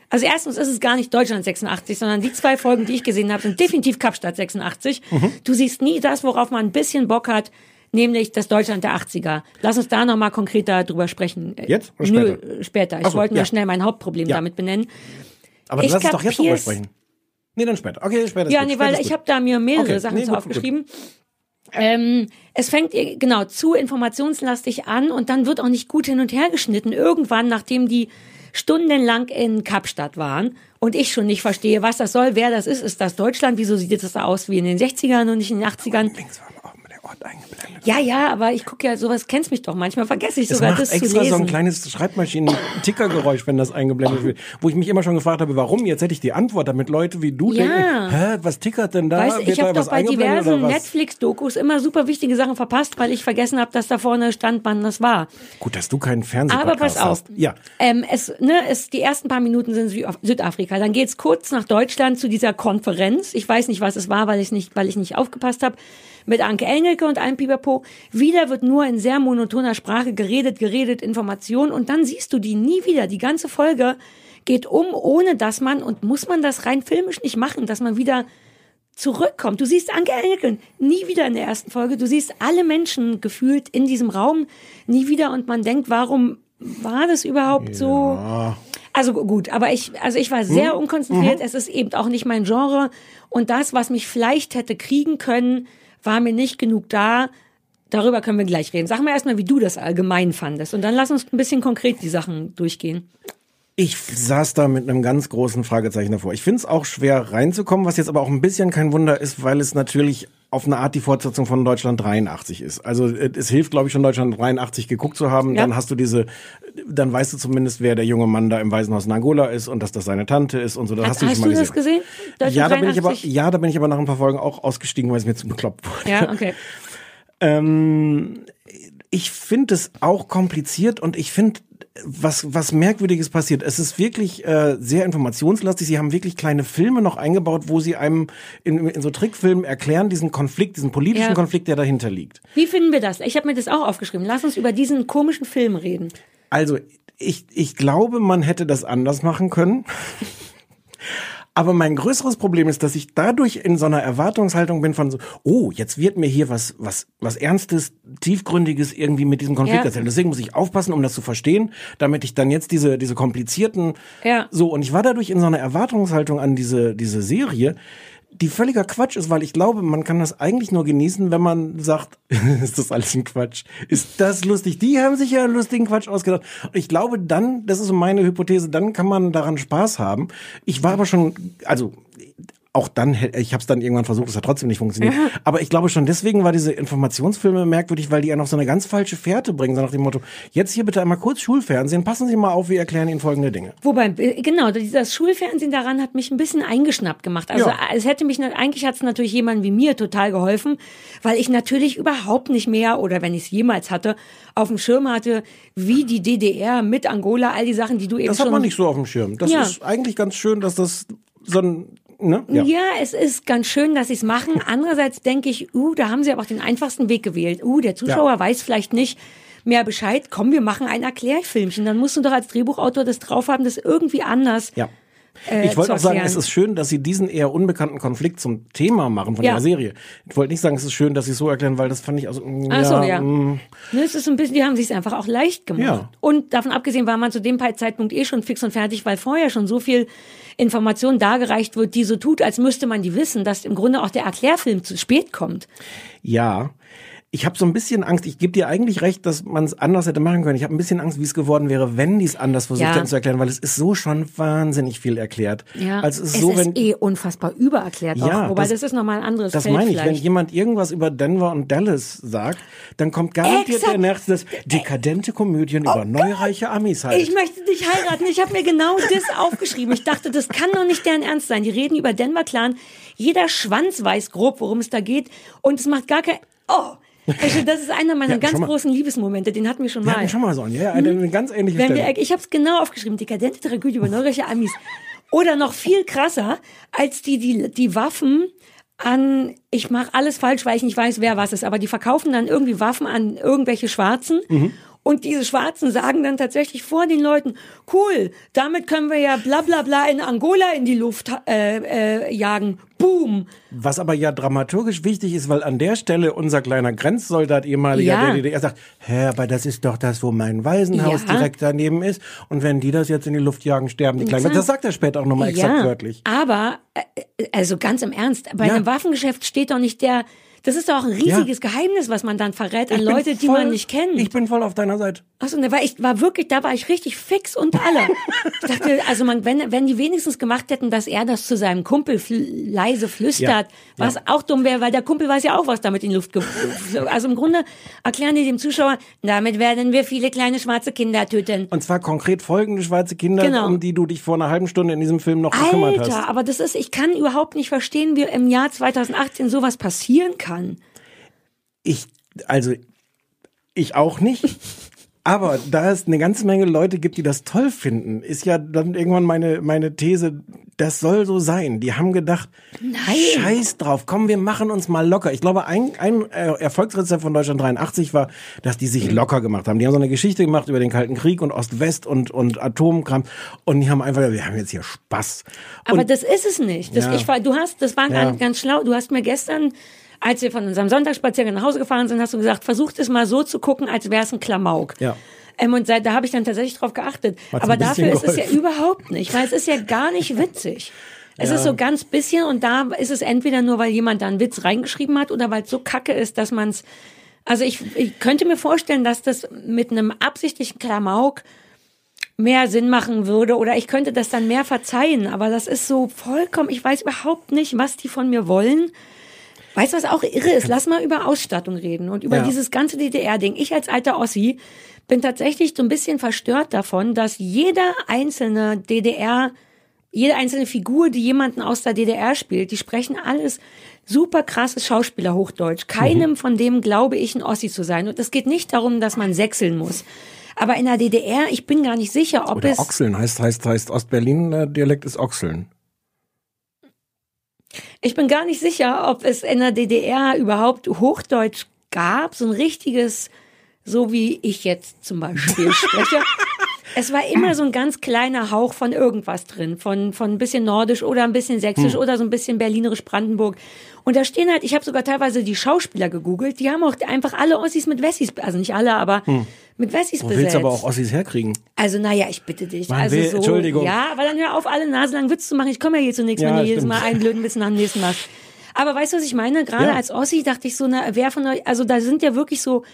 also erstens ist es gar nicht Deutschland 86, sondern die zwei Folgen, die ich gesehen habe, sind definitiv Kapstadt 86.
Mhm.
Du siehst nie das, worauf man ein bisschen Bock hat, nämlich das Deutschland der 80er. Lass uns da nochmal konkreter drüber sprechen. Äh,
Jetzt oder
Nö,
später?
äh, später. Ich
so,
wollte nur
ja.
schnell mein Hauptproblem
Ja.
damit benennen.
Aber
ich
lass uns doch jetzt drüber sprechen. Nee, dann später. Okay, später.
Ja,
gut.
nee, weil ich
gut.
habe da mir mehrere
Okay,
Sachen
nee,
zu
gut,
aufgeschrieben. Ähm, es fängt genau zu informationslastig an und dann wird auch nicht gut hin und her geschnitten. Irgendwann, nachdem die stundenlang in Kapstadt waren und ich schon nicht verstehe, was das soll, wer das ist, ist das Deutschland? Wieso sieht das da aus wie in den 60ern und nicht in den 80ern?
Ort eingeblendet.
Ja, ja, aber ich gucke ja sowas, kennst mich doch. Manchmal vergesse ich
Es
sogar
macht
das zu
extra
lesen.
so ein kleines Schreibmaschinen-Tickergeräusch, wenn das eingeblendet wird. Wo ich mich immer schon gefragt habe, warum? Jetzt hätte ich die Antwort, damit Leute wie du
Ja.
denken, hä, was tickert denn da?
Weißt
Wird
ich habe doch bei diversen? Netflix-Dokus immer super wichtige Sachen verpasst, weil ich vergessen habe, dass da vorne stand, wann das war.
Gut, dass du keinen Fernseh
Aber pass auf.
hast. Ja.
Ähm, es, ne, es, die ersten paar Minuten sind Sü Südafrika. Dann geht's kurz nach Deutschland zu dieser Konferenz. Ich weiß nicht, was es war, weil ich nicht, weil ich nicht aufgepasst habe. Mit Anke Engelke und einem Pipapo. Wieder wird nur in sehr monotoner Sprache geredet, geredet, Information. Und dann siehst du die nie wieder. Die ganze Folge geht um, ohne dass man, und muss man das rein filmisch nicht machen, dass man wieder zurückkommt. Du siehst Anke Engelke nie wieder in der ersten Folge. Du siehst alle Menschen gefühlt in diesem Raum nie wieder und man denkt, warum war das überhaupt so? Also gut, aber ich, also ich war sehr
Hm?
unkonzentriert.
Mhm.
Es ist eben auch nicht mein Genre und das, was mich vielleicht hätte kriegen können, war mir nicht genug da. Darüber können wir gleich reden. Sag mal erstmal, wie du das allgemein fandest und dann lass uns ein bisschen konkret die Sachen durchgehen.
Ich saß da mit einem ganz großen Fragezeichen davor. Ich finde es auch schwer reinzukommen, was jetzt aber auch ein bisschen kein Wunder ist, weil es natürlich auf eine Art die Fortsetzung von Deutschland 83 ist. Also äh, es hilft, glaube ich, schon Deutschland 83 geguckt zu haben.
Ja.
Dann hast du diese, dann weißt du zumindest, wer der junge Mann da im Waisenhaus in Angola ist und dass das seine Tante ist und so. Das
Hast,
hast du
hast
schon
du
mal
das
gesehen.
gesehen? Deutschland
Ja, da bin ich aber,
83?
ja, da bin ich aber nach ein paar Folgen auch ausgestiegen, weil es mir zu bekloppt wurde.
Ja, okay.
Ähm, ich finde es auch kompliziert und ich finde, was, was Merkwürdiges passiert. Es ist wirklich äh, sehr informationslastig. Sie haben wirklich kleine Filme noch eingebaut, wo sie einem in, in so Trickfilmen erklären, diesen Konflikt, diesen politischen
Ja.
Konflikt, der dahinter liegt.
Wie finden wir das? Ich habe mir das auch aufgeschrieben. Lass uns über diesen komischen Film reden.
Also, ich, ich glaube, man hätte das anders machen können. Aber mein größeres Problem ist, dass ich dadurch in so einer Erwartungshaltung bin von so, oh, jetzt wird mir hier was, was, was Ernstes, Tiefgründiges irgendwie mit diesem Konflikt
Ja.
erzählt. Deswegen muss ich aufpassen, um das zu verstehen, damit ich dann jetzt diese, diese komplizierten,
Ja.
so, und ich war dadurch in so einer Erwartungshaltung an diese, diese Serie, die völliger Quatsch ist, weil ich glaube, man kann das eigentlich nur genießen, wenn man sagt, ist das alles ein Quatsch? Ist das lustig? Die haben sich ja einen lustigen Quatsch ausgedacht. Ich glaube dann, das ist so meine Hypothese, dann kann man daran Spaß haben. Ich war aber schon, also auch dann, ich habe es dann irgendwann versucht, es hat trotzdem nicht funktioniert. Aber ich glaube schon deswegen war diese Informationsfilme merkwürdig, weil die ja noch so eine ganz falsche Fährte bringen, so nach dem Motto, jetzt hier bitte einmal kurz Schulfernsehen, passen Sie mal auf, wir erklären Ihnen folgende Dinge.
Wobei, äh, genau, das Schulfernsehen daran hat mich ein bisschen eingeschnappt gemacht. Also
Ja.
es hätte mich, eigentlich hat es natürlich jemandem wie mir total geholfen, weil ich natürlich überhaupt nicht mehr, oder wenn ich es jemals hatte, auf dem Schirm hatte, wie die DDR mit Angola, all die Sachen, die du eben
Das hat man nicht so auf dem Schirm. Das
Ja.
ist eigentlich ganz schön, dass das so ein, ne?
Ja. es ist ganz schön, dass sie es machen. Andererseits denke ich, uh, da haben sie aber auch den einfachsten Weg gewählt. Uh, der Zuschauer
Ja.
weiß vielleicht nicht mehr Bescheid. Komm, wir machen ein Erklärfilmchen. Dann musst du doch als Drehbuchautor das drauf haben, das irgendwie anders.
Ja.
Äh,
Ich wollte auch sagen, es ist schön, dass sie diesen eher unbekannten Konflikt zum Thema machen von
Ja.
ihrer Serie. Ich wollte nicht sagen, es ist schön, dass sie es so erklären, weil das fand ich also mm,
Ach so, ja.
mm,
Ne, es ist ein bisschen, die haben sich einfach auch leicht gemacht.
Ja.
Und davon abgesehen war man zu dem Zeitpunkt eh schon fix und fertig, weil vorher schon so viel Information dargereicht wird, die so tut, als müsste man die wissen, dass im Grunde auch der Erklärfilm zu spät kommt.
Ja. Ich habe so ein bisschen Angst. Ich gebe dir eigentlich recht, dass man es anders hätte machen können. Ich habe ein bisschen Angst, wie es geworden wäre, wenn die es anders versucht
Ja.
hätten zu erklären, weil es ist so schon wahnsinnig viel erklärt.
Ja,
Also es ist
es
so,
ist
wenn
eh unfassbar übererklärt
Ja,
auch. Wobei
das-
das, ist nochmal ein anderes
Das
Feld
meine ich, wenn
vielleicht.
jemand irgendwas über Denver und Dallas sagt, dann kommt garantiert
Exakt.
der nächste das dekadente Komödien über neureiche Amis halt.
Ich möchte dich heiraten. Ich habe mir genau das aufgeschrieben. Ich dachte, das kann doch nicht deren Ernst sein. Die reden über Denver Clan. Jeder Schwanz weiß grob, worum es da geht. Und es macht gar kein... Oh, also das ist einer meiner
Ja,
ganz großen Liebesmomente. Den hatten wir schon
Wir
mal.
hatten schon mal so einen, ja, eine, eine ganz ähnliche
Wenn
Stelle.
wir, ich habe es genau aufgeschrieben, dekadente Tragödie über neureiche Amis. Oder noch viel krasser, als die die, die Waffen an, ich mache alles falsch, weil ich nicht weiß, wer was ist, aber die verkaufen dann irgendwie Waffen an irgendwelche Schwarzen.
Mhm.
Und diese Schwarzen sagen dann tatsächlich vor den Leuten, cool, damit können wir ja bla bla bla in Angola in die Luft äh, äh, jagen. Boom.
Was aber ja dramaturgisch wichtig ist, weil an der Stelle unser kleiner Grenzsoldat, ehemaliger
Ja.
der DDR, sagt, hä, aber das ist doch das, wo mein Waisenhaus
Ja.
direkt daneben ist. Und wenn die das jetzt in die Luft jagen, sterben die Kleinen. Das sagt er später auch nochmal exakt
ja,
wörtlich.
Aber, äh, also ganz im Ernst, bei einem Waffengeschäft steht doch nicht der, das ist doch auch ein riesiges Geheimnis, was man dann verrät an
Ich
Leute, die
voll-
man nicht kennt.
Ich bin voll auf deiner Seite.
Achso, da war ich, war wirklich, da war ich richtig fix und alle. Ich dachte, also man, wenn, wenn die wenigstens gemacht hätten, dass er das zu seinem Kumpel fl leise flüstert,
Ja,
was
ja.
auch dumm wäre, weil der Kumpel weiß ja auch, was damit in die Luft geflogen Also im Grunde erklären die dem Zuschauer, damit werden wir viele kleine schwarze Kinder töten.
Und zwar konkret folgende schwarze Kinder,
Genau.
um die du dich vor einer halben Stunde in diesem Film noch gekümmert hast.
Alter, aber das ist, ich kann überhaupt nicht verstehen, wie im Jahr 2018 sowas passieren kann.
Ich, also, ich auch nicht. Aber da es eine ganze Menge Leute gibt, die das toll finden, ist ja dann irgendwann meine, meine These, das soll so sein. Die haben gedacht,
Nein.
scheiß drauf, komm, wir machen uns mal locker. Ich glaube, ein, ein äh, Erfolgsrezept von Deutschland 83 war, dass die sich locker gemacht haben. Die haben so eine Geschichte gemacht über den Kalten Krieg und Ost-West und, und Atomkram. Und die haben einfach, gesagt, wir haben jetzt hier Spaß.
Aber
und
das ist es nicht. Das,
Ja.
ich, war- du hast, das war
Ja.
ganz, ganz schlau. Du hast mir gestern, als wir von unserem Sonntagsspaziergang nach Hause gefahren sind, hast du gesagt, versucht es mal so zu gucken, als wäre es ein Klamauk.
Ja.
Ähm, und seit, da habe ich dann tatsächlich drauf geachtet.
Hat's
Aber dafür ist es ja
geholfen.
überhaupt nicht, weil es ist ja gar nicht witzig. Es
Ja.
ist so ganz bisschen und da ist es entweder nur, weil jemand da einen Witz reingeschrieben hat oder weil es so kacke ist, dass man es. Also ich, ich könnte mir vorstellen, dass das mit einem absichtlichen Klamauk mehr Sinn machen würde oder ich könnte das dann mehr verzeihen, aber das ist so vollkommen, ich weiß überhaupt nicht, was die von mir wollen. Weißt du, was auch irre ist? Lass mal über Ausstattung reden und über
Ja.
dieses ganze DDR-Ding. Ich als alter Ossi bin tatsächlich so ein bisschen verstört davon, dass jeder einzelne DDR, jede einzelne Figur, die jemanden aus der DDR spielt, die sprechen alles super krasses Schauspieler Hochdeutsch. Keinem
Mhm.
von dem glaube ich, ein Ossi zu sein. Und es geht nicht darum, dass man sechseln muss. Aber in der DDR, ich bin gar nicht sicher, ob
Oder
es.
Ochseln heißt, heißt, heißt Ostberlin-Dialekt ist Ochseln.
Ich bin gar nicht sicher, ob es in der DDR überhaupt Hochdeutsch gab, so ein richtiges, so wie ich jetzt zum Beispiel spreche. Es war immer so ein ganz kleiner Hauch von irgendwas drin, von, von ein bisschen Nordisch oder ein bisschen Sächsisch
Hm.
oder so ein bisschen Berlinerisch Brandenburg. Und da stehen halt, ich habe sogar teilweise die Schauspieler gegoogelt, die haben auch einfach alle Ossis mit Wessis, also nicht alle, aber mit Wessis
Du
besetzt.
Hm. willst aber auch Ossis herkriegen.
Also naja, ich bitte dich.
Man
also
will-
so,
Entschuldigung.
Ja, aber dann hör auf, alle naselang Witz zu machen. Ich komme ja hier zunächst,
Ja,
wenn du jedes. Mal einen blöden Witz nach dem nächsten machst. Aber weißt du, was ich meine? Gerade
Ja.
als Ossi dachte ich so, na, wer von euch, also da sind ja wirklich so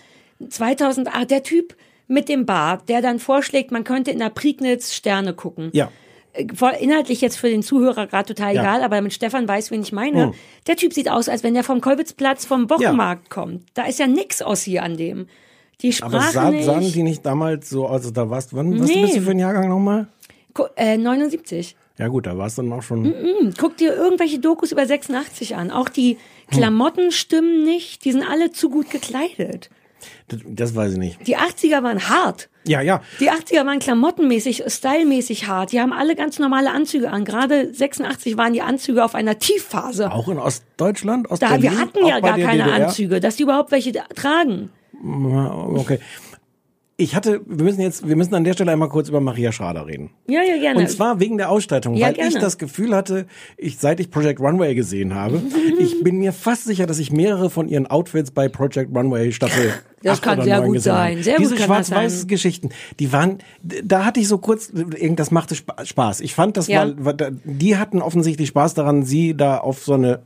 2008, der Typ mit dem Bart, der dann vorschlägt, man könnte in der Prignitz Sterne gucken.
Ja.
Äh, Inhaltlich jetzt für den Zuhörer gerade total
Ja.
egal, aber damit Stefan weiß, wen ich meine.
Hm.
Der Typ sieht aus, als wenn der vom Kolwitzplatz vom Wochenmarkt kommt. Da ist ja nix Ossi an dem. Die Sprache
Aber sah,
nicht.
sahen die nicht damals so, also da warst, wann, was
Nee.
bist du für ein Jahrgang nochmal?
Äh, 79.
Ja gut, da warst du dann auch schon.
Mm, Guck dir irgendwelche Dokus über 86 an. Auch die Klamotten stimmen nicht. Die sind alle zu gut gekleidet.
Das, das weiß ich nicht.
Die 80er waren hart.
Ja, ja.
Die 80er waren klamottenmäßig, stylmäßig hart. Die haben alle ganz normale Anzüge an. Gerade 86 waren die Anzüge auf einer Tiefphase.
Auch in Ostdeutschland?
Da,
Ostberlin?
wir hatten ja gar keine
DDR?
Anzüge, dass die überhaupt welche da- tragen.
Okay. Ich hatte, wir müssen jetzt, wir müssen an der Stelle einmal kurz über Maria Schrader reden.
Ja, ja, gerne.
Und zwar wegen der Ausstattung,
Ja,
weil ich
gerne.
das Gefühl hatte, ich, seit ich Project Runway gesehen habe, ich bin mir fast sicher, dass ich mehrere von ihren Outfits bei Project Runway Staffel
Das
8
kann sehr
9
gut sein. Sehr
Diese schwarz-weiß. Geschichten, die waren, da hatte ich so kurz, das machte Spa- Spaß. Ich fand, das
Ja.
war, die hatten offensichtlich Spaß daran, sie da auf so eine,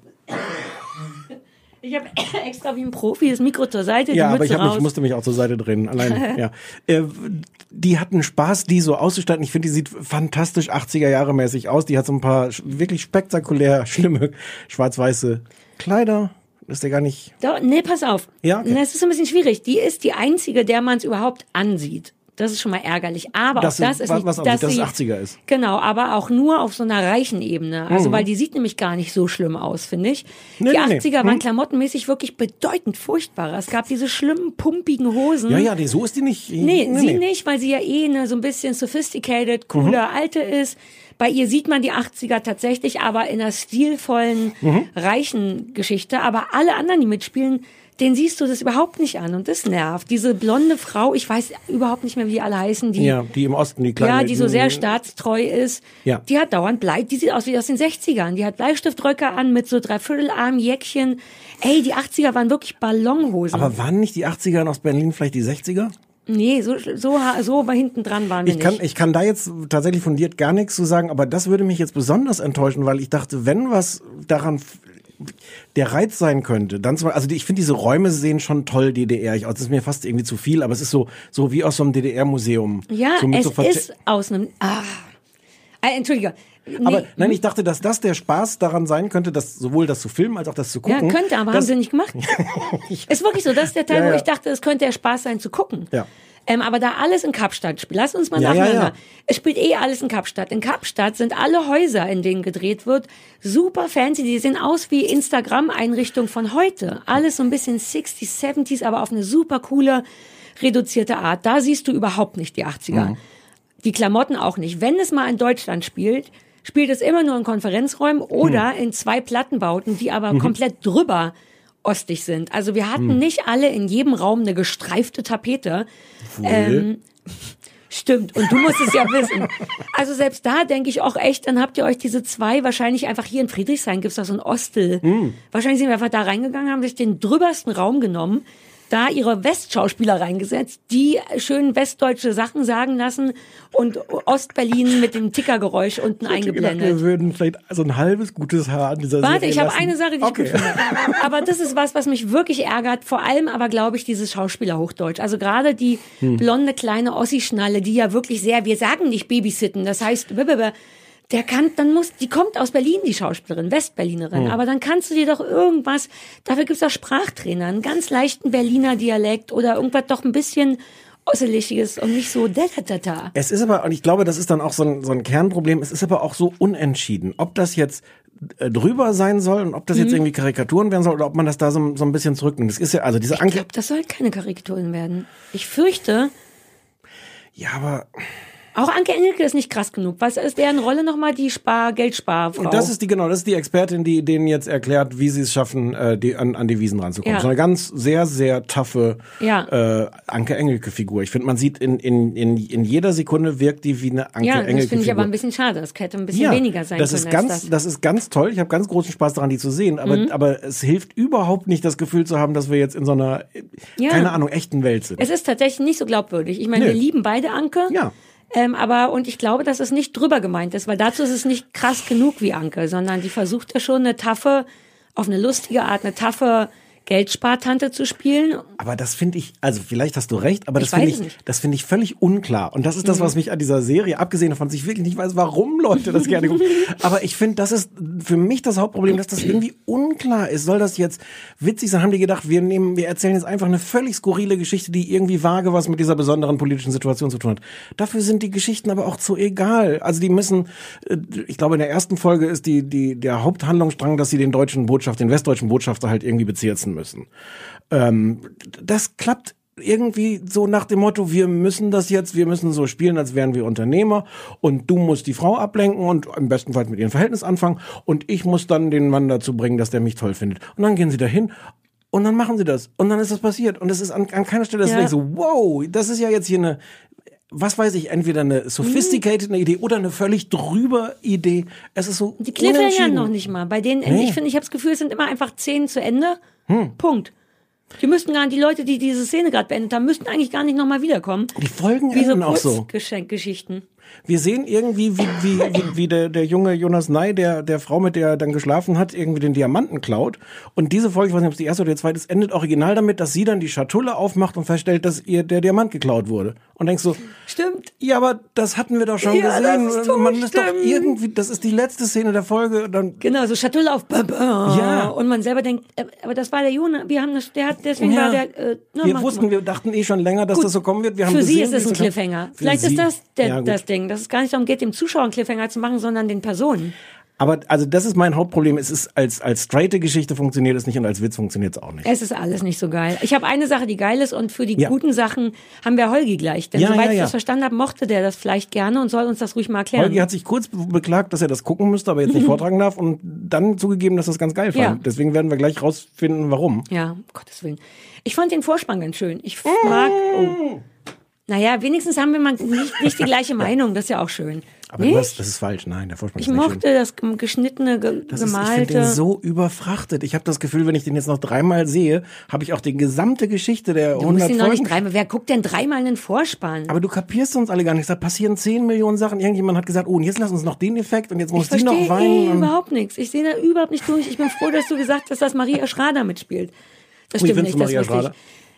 Ich habe extra wie ein Profi das Mikro zur Seite,
ja, aber ich, hab mich, musste mich auch zur Seite drehen. Allein, ja. Äh, die hatten Spaß, die so auszustatten. Ich finde, die sieht fantastisch 80er Jahre mäßig aus. Die hat so ein paar wirklich spektakulär schlimme schwarz-weiße Kleider. Ist der gar nicht.
Da, nee, pass auf.
Ja, okay.
Das ist ein bisschen schwierig. Die ist die einzige, der man es überhaupt ansieht. Das ist schon mal ärgerlich. Aber
Das
auch das
ist-
ist nicht,
was
dass
dass
sie,
es 80er ist.
Genau, aber auch nur auf so einer reichen Ebene. Also,
Mhm.
weil die sieht nämlich gar nicht so schlimm aus, finde ich.
Nee,
die
nee, nee.
80er waren
Hm.
klamottenmäßig wirklich bedeutend furchtbarer. Es gab diese schlimmen, pumpigen Hosen.
Ja, ja, die, so ist die nicht.
Nee, sie nicht, weil sie ja eh eine so ein bisschen sophisticated, coole
Mhm.
Alte ist. Bei ihr sieht man die 80er tatsächlich, aber in einer stilvollen,
Mhm.
reichen Geschichte. Aber alle anderen, die mitspielen, den siehst du das überhaupt nicht an und das nervt. Diese blonde Frau, ich weiß überhaupt nicht mehr, wie die alle heißen, die
Ja, die im Osten, die kleine.
ja, die so sehr staatstreu ist.
Ja.
Die hat dauernd Blei, die sieht aus wie aus den 60ern. Die hat Bleistiftröcke an mit so Dreiviertelarm, Jäckchen. Ey, die 80er waren wirklich Ballonhosen.
Aber waren nicht die 80er in Ostberlin vielleicht die 60er?
nee, so, so, so hinten dran waren wir
Ich kann,
nicht.
ich kann da jetzt tatsächlich fundiert gar nichts zu sagen, aber das würde mich jetzt besonders enttäuschen, weil ich dachte, wenn was daran der Reiz sein könnte, dann zum, also die, ich finde diese Räume sehen schon toll DDR aus. Das ist mir fast irgendwie zu viel, aber es ist so so wie aus so einem DDR-Museum.
Ja,
so
es
so
ist aus einem. Ah. Äh, Entschuldige. Nee,
Aber nein, ich dachte, dass das der Spaß daran sein könnte, dass sowohl das zu filmen als auch das zu
ja,
gucken.
könnte, aber haben sie nicht gemacht. ist wirklich so, das ist der Teil,
Ja,
wo
ja.
ich dachte, es könnte der Spaß sein zu gucken.
Ja.
Ähm, aber da alles in Kapstadt spielt, lass uns mal
Ja, ja,
nacheinander.
ja.
Es spielt eh alles in Kapstadt. In Kapstadt sind alle Häuser, in denen gedreht wird, super fancy. Die sehen aus wie Instagram-Einrichtungen von heute. Alles so ein bisschen 60s, 70s, aber auf eine super coole, reduzierte Art. Da siehst du überhaupt nicht die 80er.
Mhm.
Die Klamotten auch nicht. Wenn es mal in Deutschland spielt, spielt es immer nur in Konferenzräumen oder
Hm.
in zwei Plattenbauten, die aber komplett drüber ostig sind. Also wir hatten
Hm.
nicht alle in jedem Raum eine gestreifte Tapete. Ähm, Stimmt, und du musst es ja wissen. Also selbst da denke ich auch echt, dann habt ihr euch diese zwei, wahrscheinlich einfach hier in Friedrichshain gibt's doch so ein Ostel. Wahrscheinlich sind wir einfach da reingegangen, haben sich den drübersten Raum genommen, da ihre Westschauspieler reingesetzt, die schön westdeutsche Sachen sagen lassen und Ostberlin mit dem Tickergeräusch unten
Ich hätte gedacht,
eingeblendet.
wir würden vielleicht so ein halbes gutes Haar an dieser
Warte,
Serie
ich habe eine Sache, die ich
okay.
gut finde. Aber das ist was, was mich wirklich ärgert. Vor allem aber, glaube ich, dieses Schauspielerhochdeutsch. Also gerade die
Hm.
blonde kleine Ossi-Schnalle, die ja wirklich sehr, wir sagen nicht Babysitten, das heißt, der kann, dann muss, die kommt aus Berlin, die Schauspielerin, Westberlinerin.
Hm.
Aber dann kannst du dir doch irgendwas, dafür gibt's doch Sprachtrainer, einen ganz leichten Berliner Dialekt oder irgendwas doch ein bisschen Osseliges und nicht so da da da.
Es ist aber, und ich glaube, das ist dann auch so ein, so ein Kernproblem, es ist aber auch so unentschieden, ob das jetzt äh, drüber sein soll und ob das
Mhm.
jetzt irgendwie Karikaturen werden soll oder ob man das da so, so ein bisschen zurücknimmt. Das ist ja, also diese
Ich
Anke.
glaube, das soll keine Karikaturen werden. Ich fürchte,
Ja, aber
Auch Anke Engelke ist nicht krass genug. Was ist deren Rolle nochmal? Die Spar Geldsparfrau.
Und das ist die, genau, das ist die Expertin, die denen jetzt erklärt, wie sie es schaffen, äh, die, an, an die Wiesen ranzukommen.
Ja.
So eine ganz sehr, sehr taffe
Ja.
äh, Anke Engelke-Figur. Ich finde, man sieht in, in, in, in jeder Sekunde wirkt die wie eine Anke
ja,
Engelke-Figur.
das finde ich aber ein bisschen schade. Das hätte ein bisschen
ja,
weniger sein
das
können
ist ganz,
das.
das ist ganz toll. Ich habe ganz großen Spaß daran, die zu sehen. Aber,
Mhm.
aber es hilft überhaupt nicht, das Gefühl zu haben, dass wir jetzt in so einer,
Ja.
keine Ahnung, echten Welt sind.
Es ist tatsächlich nicht so glaubwürdig. Ich meine,
Nö.
wir lieben beide Anke.
Ja.
Ähm, aber, und ich glaube, dass es nicht drüber gemeint ist, weil dazu ist es nicht krass genug wie Anke, sondern die versucht ja schon eine taffe, auf eine lustige Art, eine taffe Geldspartante zu spielen.
Aber das finde ich, also vielleicht hast du recht, aber
Ich
das finde ich,
nicht.
das finde ich völlig unklar. Und das ist das,
Mhm.
was mich an dieser Serie, abgesehen davon, dass ich wirklich nicht weiß, warum Leute das gerne gucken. Aber ich finde, das ist für mich das Hauptproblem, dass das irgendwie unklar ist. Soll das jetzt witzig sein? Haben die gedacht, wir nehmen, wir erzählen jetzt einfach eine völlig skurrile Geschichte, die irgendwie vage was mit dieser besonderen politischen Situation zu tun hat. Dafür sind die Geschichten aber auch zu egal. Also die müssen, äh, ich glaube, in der ersten Folge ist die, die, der Haupthandlungsstrang, dass sie den deutschen Botschaft, den westdeutschen Botschafter halt irgendwie bezirzen müssen. Ähm, das klappt irgendwie so nach dem Motto, wir müssen das jetzt, wir müssen so spielen, als wären wir Unternehmer und du musst die Frau ablenken und im besten Fall mit ihrem Verhältnis anfangen und ich muss dann den Mann dazu bringen, dass der mich toll findet. Und dann gehen sie dahin und dann machen sie das und dann ist das passiert und es ist an, an keiner Stelle das
ja.
so, wow, das ist ja jetzt hier eine was weiß ich, entweder eine sophisticated eine Idee oder eine völlig drüber Idee. Es ist so
Die Cliffhanger noch nicht mal. Bei denen,
Nee.
ich finde, ich habe das Gefühl, es sind immer einfach Szenen zu Ende.
Hm.
Punkt. Die müssten gar nicht, die Leute, die diese Szene gerade beendet haben, müssten eigentlich gar nicht nochmal wiederkommen.
Die Folgen enden auch so.
Kurzgeschenkgeschichten.
Wir sehen irgendwie, wie, wie, wie, wie der, der junge Jonas Ney, der, der Frau, mit der er dann geschlafen hat, irgendwie den Diamanten klaut. Und diese Folge, ich weiß nicht, ob es die erste oder die zweite ist, endet original damit, dass sie dann die Schatulle aufmacht und feststellt, dass ihr der Diamant geklaut wurde. Und denkst so,
Stimmt.
ja, aber das hatten wir doch schon
Ja,
gesehen.
das ist doch
Man ist doch irgendwie, das ist die letzte Szene der Folge. Dann,
Genau, so Schatulle auf.
Ja.
Und man selber denkt, äh, aber das war der Jonas, wir haben das, der hat, deswegen
Ja.
war der, äh, na,
wir wussten,
mal.
wir dachten eh schon länger, dass
Gut.
das so kommen wird. Wir haben
Für sie
gesehen,
ist es ein. Cliffhanger. Vielleicht
sie.
ist das der,
Ja,
das Ding, dass es gar nicht darum geht, dem Zuschauer einen Cliffhanger zu machen, sondern den Personen.
Aber also das ist mein Hauptproblem. Es ist als als straighte Geschichte funktioniert es nicht und als Witz funktioniert es auch nicht.
Es ist alles nicht so geil. Ich habe eine Sache, die geil ist und für die
Ja.
guten Sachen haben wir Holgi gleich. Denn
Ja,
soweit
ja,
ich das verstanden habe, mochte der das vielleicht gerne und soll uns das ruhig mal erklären.
Holgi hat sich kurz be- beklagt, dass er das gucken müsste, aber jetzt nicht vortragen darf und dann zugegeben, dass es ganz geil fand. Deswegen werden wir gleich rausfinden, warum.
Ja, um Gottes Willen. Ich fand den Vorspann ganz schön. Ich mag. Oh. Naja, wenigstens haben wir mal nicht, nicht die gleiche Meinung. Das ist ja auch schön.
Aber
Nicht?
du hast, das ist falsch. Nein, der Vorspann
Ich
ist nicht schön.
mochte das geschnittene, ge
Das ist, ich finde
gemalte.
den so überfrachtet. Ich habe das Gefühl, wenn ich den jetzt noch dreimal sehe, habe ich auch die gesamte Geschichte der
du musst
100
ihn noch nicht
Folgen.
dreimal. Wer guckt denn dreimal einen Vorspann?
Aber du kapierst uns alle gar nicht. Da passieren 10 Millionen Sachen. Irgendjemand hat gesagt, oh, und jetzt lass uns noch den Effekt und jetzt muss
ich
die noch weinen.
eh
und-
überhaupt nichts. Ich sehe da überhaupt nicht durch. Ich bin froh, dass du gesagt hast, dass Maria Schrader mitspielt. Das stimmt
findest
nicht, das
Maria
ich.
Schrader?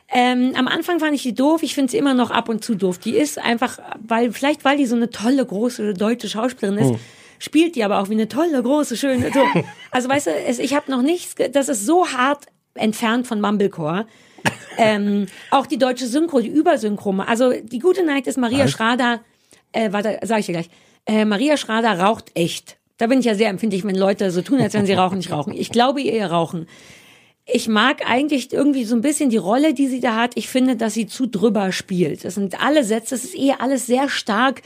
Ähm, am Anfang fand ich die doof, ich finde sie immer noch ab und zu doof. Die ist einfach, weil, vielleicht weil die so eine tolle, große deutsche Schauspielerin ist,
Hm.
spielt die aber auch wie eine tolle, große, schöne. So. Also weißt du, es, ich habe noch nichts, das ist so hart entfernt von Mumblecore. ähm, auch die deutsche Synchro, die Übersynchro. Also die gute Neid ist Maria
Was?
Schrader, äh, warte, sag ich dir gleich. Äh, Maria Schrader raucht echt. Da bin ich ja sehr empfindlich, wenn Leute so tun, als wenn sie rauchen, nicht rauchen. Ich glaube ihr rauchen. Ich mag eigentlich irgendwie so ein bisschen die Rolle, die sie da hat. Ich finde, dass sie zu drüber spielt. Das sind alle Sätze, das ist eher alles sehr stark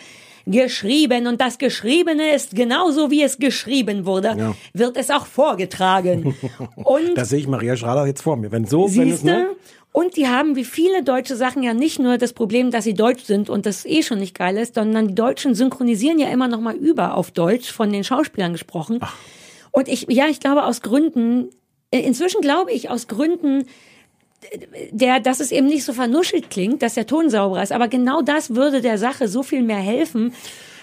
geschrieben und das Geschriebene ist genauso wie es geschrieben wurde,
Ja.
wird es auch vorgetragen. Und
Da sehe ich Maria Schrader jetzt vor mir. Wenn so, wenn es,
Siehste?
ne?
Und die haben wie viele deutsche Sachen ja nicht nur das Problem, dass sie deutsch sind und das eh schon nicht geil ist, sondern die Deutschen synchronisieren ja immer noch mal über auf Deutsch von den Schauspielern gesprochen. Und ich, ja, ich glaube aus Gründen, inzwischen glaube ich aus Gründen, der, dass es eben nicht so vernuschelt klingt, dass der Ton sauberer ist. Aber genau das würde der Sache so viel mehr helfen,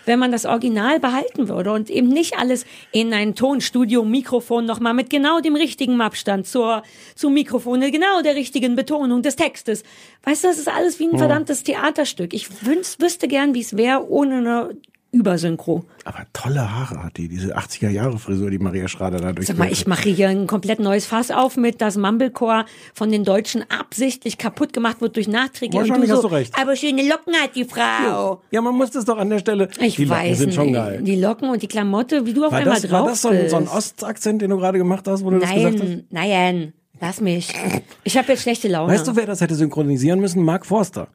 wenn man das Original behalten würde und eben nicht alles in ein Tonstudio Mikrofon nochmal mit genau dem richtigen Abstand zur, zum Mikrofon, genau der richtigen Betonung des Textes. Weißt du, das ist alles wie ein verdammtes Theaterstück. Ich wüns, wüsste gern, wie es wäre ohne eine Übersynchro.
Aber tolle Haare hat die, diese 80er Jahre Frisur, die Maria Schrader da
Sag mal, ich mache hier ein komplett neues Fass auf mit, dass Mumblecore von den Deutschen absichtlich kaputt gemacht wird durch Nachträge.
Wahrscheinlich
so,
hast du recht.
Aber schöne Locken hat die Frau.
Ja, man muss das doch an der Stelle.
Ich
die Locken
weiß
sind schon geil.
Die Locken und die Klamotte, wie du auf
War
einmal
das,
drauf
war das so ein, so ein. Ostakzent, den du gerade gemacht hast, wo du das gesagt hast?
Nein, nein, lass mich. Ich habe jetzt schlechte Laune.
Weißt du, wer das hätte synchronisieren müssen? Mark Forster.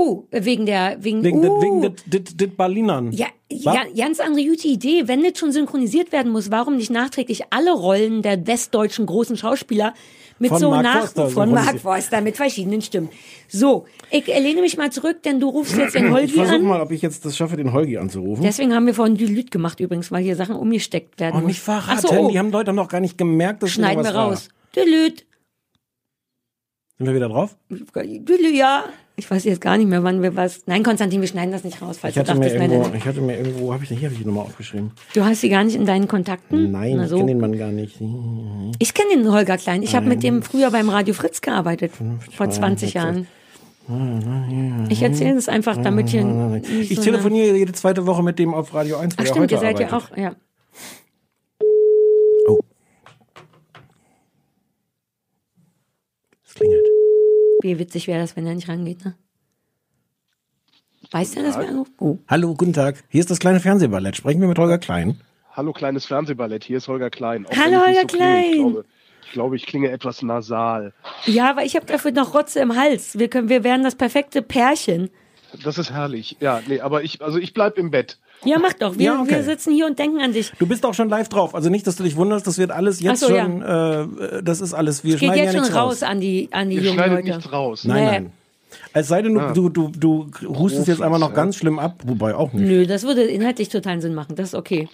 Oh, wegen der, wegen,
Wegen,
oh.
wegen dit, dit, dit Berlinern.
Ja, ja, ganz andere gute Idee. Wenn das schon synchronisiert werden muss, warum nicht nachträglich alle Rollen der westdeutschen großen Schauspieler mit
Von
so
Mark
nach
Forster
von Mark. Forster mit verschiedenen Stimmen. So, ich lehne mich mal zurück, denn du rufst jetzt den
Ich
Holgi
versuche
an.
mal, ob ich jetzt das schaffe, den Holgi anzurufen.
Deswegen haben wir vorhin Dülüt gemacht übrigens, weil hier Sachen umgesteckt werden
oh, nicht verraten.
So, oh,
Die haben Leute noch gar nicht gemerkt, dass
schneiden wir raus. Dülüt,
War. Sind wir wieder drauf?
Dülü, ja. Ich weiß jetzt gar nicht mehr, wann wir was. Nein, Konstantin, wir schneiden das nicht raus, falls
Ich
du
hatte, mir
dachtest, nein,
irgendwo,
nein.
ich hatte mir irgendwo, wo habe ich denn hier, habe ich die Nummer aufgeschrieben?
Du hast sie gar nicht in deinen Kontakten?
Nein,
Na
ich
so.
kenne den Mann gar nicht.
Ich kenne den Holger Klein. Ich habe mit dem früher beim Radio Fritz gearbeitet. Vor 20 Jahren. Ich erzähle das einfach, damit hier
Ich
so
telefoniere jede zweite Woche mit dem auf Radio 1, wo
Ach stimmt, ihr seid ja
arbeitet.
auch, ja.
Oh. Es klingelt.
Wie witzig wäre das, wenn er nicht rangeht, ne? Weißt du, dass wir anrufen? Oh.
Hallo, guten Tag. Hier ist das kleine Fernsehballett. Sprechen wir mit Holger Klein.
Hallo, kleines Fernsehballett. Hier ist Holger Klein. Auch
Hallo, Holger
so klinge. Ich
Klein.
glaube, ich glaube, ich klinge etwas nasal.
Ja, aber ich habe dafür noch Rotze im Hals. Wir, können, wir wären das perfekte Pärchen.
Das ist herrlich. Ja, nee, aber ich, also ich bleib im Bett.
Ja, mach doch. Wir,
Ja, okay.
wir sitzen hier und denken an dich.
Du bist auch schon live drauf. Also nicht, dass du dich wunderst, das wird alles jetzt
so,
schon, äh, das ist alles, wir
Es geht
schneiden
jetzt
ja
schon raus an die, an die
Ihr
jungen Leute.
nichts raus.
Nein,
Nee.
nein. Es sei denn, du,
Ah.
du, du, du hustest jetzt einmal noch
ja.
ganz schlimm ab, wobei auch nicht.
Nö, das würde inhaltlich totalen Sinn machen. Das ist okay.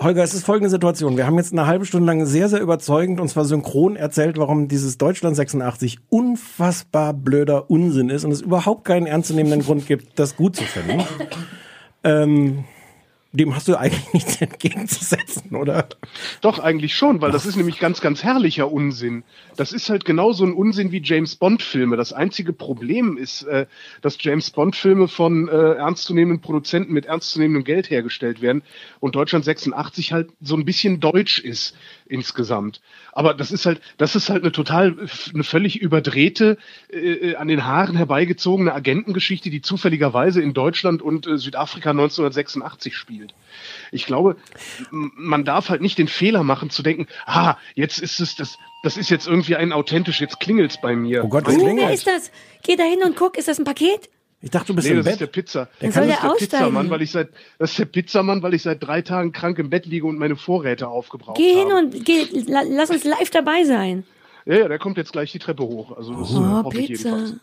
Holger, es ist folgende Situation. Wir haben jetzt eine halbe Stunde lang sehr, sehr überzeugend und zwar synchron erzählt, warum dieses Deutschland 86 unfassbar blöder Unsinn ist und es überhaupt keinen ernstzunehmenden Grund gibt, das gut zu finden. Ähm, dem hast du eigentlich nichts entgegenzusetzen, oder?
Doch, eigentlich schon, weil das ist nämlich ganz, ganz herrlicher Unsinn. Das ist halt genauso ein Unsinn wie James Bond-Filme. Das einzige Problem ist, äh, dass James Bond-Filme von äh, ernstzunehmenden Produzenten mit ernstzunehmendem Geld hergestellt werden und Deutschland 86 halt so ein bisschen deutsch ist insgesamt. Aber das ist halt, das ist halt eine total, eine völlig überdrehte, äh, an den Haaren herbeigezogene Agentengeschichte, die zufälligerweise in Deutschland und äh, Südafrika 1986 spielt. Ich glaube, man darf halt nicht den Fehler machen zu denken, ah, jetzt ist es das, das ist jetzt irgendwie ein authentisch, jetzt klingelt's bei mir.
Oh Gott, das
du?
Oh, wer ist das? Geh da hin und guck. Ist das ein Paket?
Ich dachte, du bist
Nee,
im
das
Bett.
ist der Pizza.
Dann
das
soll
ist
der
der
aussteigen.
Pizzamann, weil ich seit das ist der Pizzamann, weil ich seit drei Tagen krank im Bett liege und meine Vorräte aufgebraucht
Geh
habe.
hin und geh, la, lass uns live dabei sein.
Ja, ja, der kommt jetzt gleich die Treppe hoch. Also das
Oh,
hoffe ich
Pizza.
jedenfalls.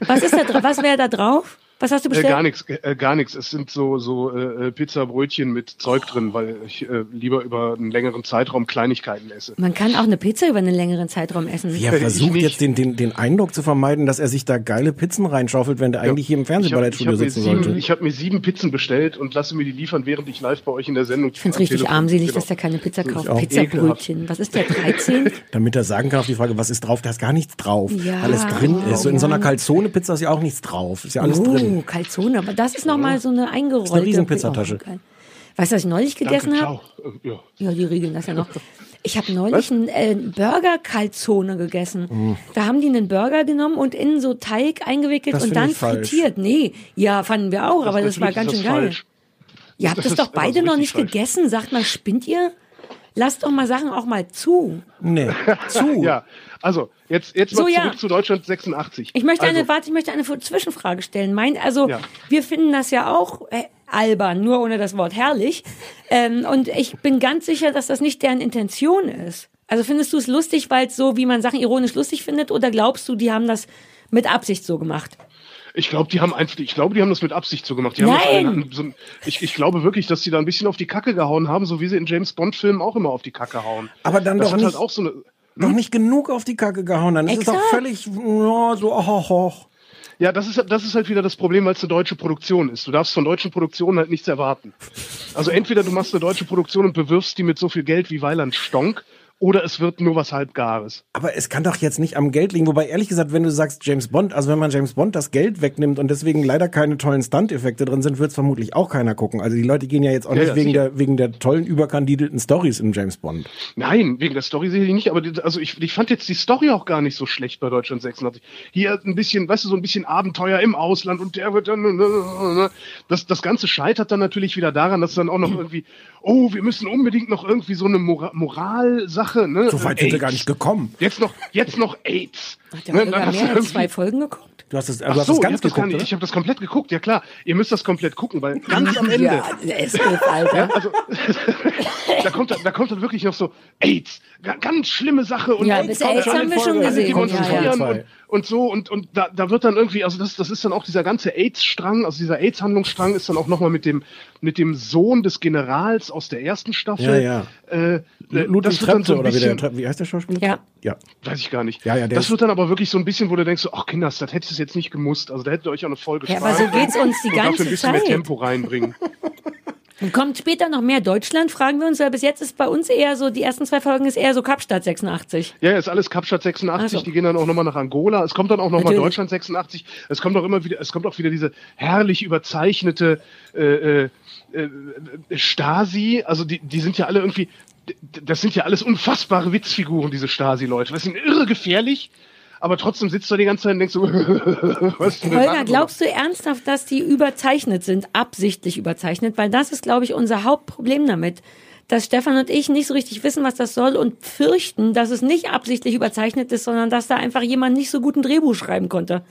Was ist da Was wäre da drauf? Was hast du
Äh,
bestellt?
gar nichts, äh, gar nichts. Es sind so so äh, Pizzabrötchen mit Zeug drin, weil ich äh, lieber über einen längeren Zeitraum Kleinigkeiten esse.
Man kann auch eine Pizza über einen längeren Zeitraum essen.
Er versucht jetzt den, den, den Eindruck zu vermeiden, dass er sich da geile Pizzen reinschaufelt, wenn der eigentlich hier im
Ich habe
Fernsehballettstudio sitzen
sieben-
sollte.
ich hab mir sieben Pizzen bestellt und lasse mir die liefern, während ich live bei euch in der Sendung
Ich finde es richtig armselig, dass der keine Pizza kauft. Pizzabrötchen. Was ist der, 13?
Damit er sagen kann auf die Frage, was ist drauf, da ist gar nichts drauf.
Ja.
Alles drin
Oh,
ist. So in so einer. Calzone-Pizza ist ja auch nichts drauf. Ist ja alles
oh,
drin.
Calzone. Aber das ist nochmal so eine eingerollte...
Das ist eine Riesenpizzatasche.
Oh, geil. weißt du, was ich neulich gegessen habe?
Äh, Ja.
Ja, die regeln das ja noch. Ich habe neulich einen äh, Burger Calzone gegessen.
Mm.
Da haben die einen Burger genommen und in so Teig eingewickelt
Das
und dann
falsch.
frittiert. Nee, ja, fanden wir auch, aber das war ganz schön
das
geil.
falsch.
Ihr habt
Das
das, doch beide
so
noch nicht
falsch.
gegessen. Sagt mal, spinnt ihr? Lasst doch mal Sachen auch mal zu.
Nee, zu.
ja, also jetzt jetzt mal
So, ja.
zurück zu Deutschland 86.
Ich möchte
also,
eine, warte, ich möchte eine Zwischenfrage stellen. Mein, also,
Ja.
wir finden das ja auch äh, albern, nur ohne das Wort herrlich. Ähm, und ich bin ganz sicher, dass das nicht deren Intention ist. Also findest du es lustig, weil es so, wie man Sachen ironisch lustig findet, oder glaubst du, die haben das mit Absicht so gemacht?
Ich glaube, die haben einfach, ich glaube, die haben das mit Absicht so gemacht. Die haben
Nein!
So, ein- ich, ich glaube wirklich, dass die da ein bisschen auf die Kacke gehauen haben, so wie sie in James Bond Filmen auch immer auf die Kacke hauen.
Aber dann
das
doch
hat
nicht,
halt auch so eine.
noch nicht genug auf die Kacke gehauen. Dann ist es doch
Exakt.
völlig ja, so, oh, oh.
Ja, das ist, das ist halt wieder das Problem, weil es eine deutsche Produktion ist. Du darfst von deutschen Produktionen halt nichts erwarten. Also entweder du machst eine deutsche Produktion und bewirfst die mit so viel Geld wie Weiland Stonk, oder es wird nur was halbgares.
Aber es kann doch jetzt nicht am Geld liegen. Wobei, ehrlich gesagt, wenn du sagst James Bond, also wenn man James Bond das Geld wegnimmt und deswegen leider keine tollen Stunt-Effekte drin sind, wird es vermutlich auch keiner gucken. Also die Leute gehen ja jetzt auch
Ja,
nicht
ja,
wegen,
sicher.
der, wegen der tollen, überkandidelten Stories in James Bond.
Nein, wegen der Story sehe ich nicht, aber also ich, ich fand jetzt die Story auch gar nicht so schlecht bei Deutschland 86. Hier ein bisschen, weißt du, so ein bisschen Abenteuer im Ausland und der wird dann, das, das Ganze scheitert dann natürlich wieder daran, dass dann auch noch irgendwie, oh, wir müssen unbedingt noch irgendwie so eine Mora Moralsache, ne?
So weit sind wir gar nicht gekommen.
Jetzt noch, jetzt noch AIDS.
Hat der
Ne, hast du
mehr als zwei Folgen geguckt?
Du hast es,
Ach
hast
so,
ganz
habt das gar
geguckt,
nicht, ich habe das komplett geguckt, ja klar. Ihr müsst das komplett gucken, weil ganz am Ende.
Ja, der Esgriff, Alter.
Ja, also da kommt dann, da kommt dann wirklich noch so AIDS, Ga- ganz schlimme Sache und
Ja, bis AIDS haben wir schon gesehen,
demonstrieren
ja, ja.
Und, und so und und da, da wird dann irgendwie, also das das ist dann auch dieser ganze AIDS-Strang, also dieser AIDS-Handlungsstrang ist dann auch nochmal mit dem mit dem Sohn des Generals aus der ersten Staffel.
Ja,
Äh, äh,
Ludwig
das wird dann so
oder wie, der,
bisschen,
wie heißt der Schauspieler?
Ja.
Ja.
weiß ich gar nicht.
Ja, ja, der
das
ist-
wird dann aber wirklich so ein bisschen, wo du denkst, so, ach Kinders, das hättest du jetzt nicht gemusst. Also da hättet ihr euch auch eine Folge
Ja, aber so geht's uns die
und dafür
ganze
ein bisschen mehr
Zeit.
Tempo reinbringen.
Und kommt später noch mehr Deutschland, fragen wir uns, weil bis jetzt ist bei uns eher so, die ersten zwei Folgen ist eher so Kapstadt 86.
Ja, ist alles Kapstadt 86,
Ach so.
die gehen dann auch nochmal nach Angola. Es kommt dann auch nochmal. Deutschland 86. Es kommt auch immer wieder, es kommt auch wieder diese herrlich überzeichnete äh, äh, äh, Stasi. Also die, die sind ja alle irgendwie, das sind ja alles unfassbare Witzfiguren, diese Stasi-Leute. Das sind irre gefährlich, aber trotzdem sitzt du die ganze Zeit und denkst so, was ist denn
Holger, glaubst du ernsthaft, dass die überzeichnet sind, absichtlich überzeichnet? Weil das ist, glaube ich, unser Hauptproblem damit. Dass Stefan und ich nicht so richtig wissen, was das soll und fürchten, dass es nicht absichtlich überzeichnet ist, sondern dass da einfach jemand nicht so gut ein Drehbuch schreiben konnte.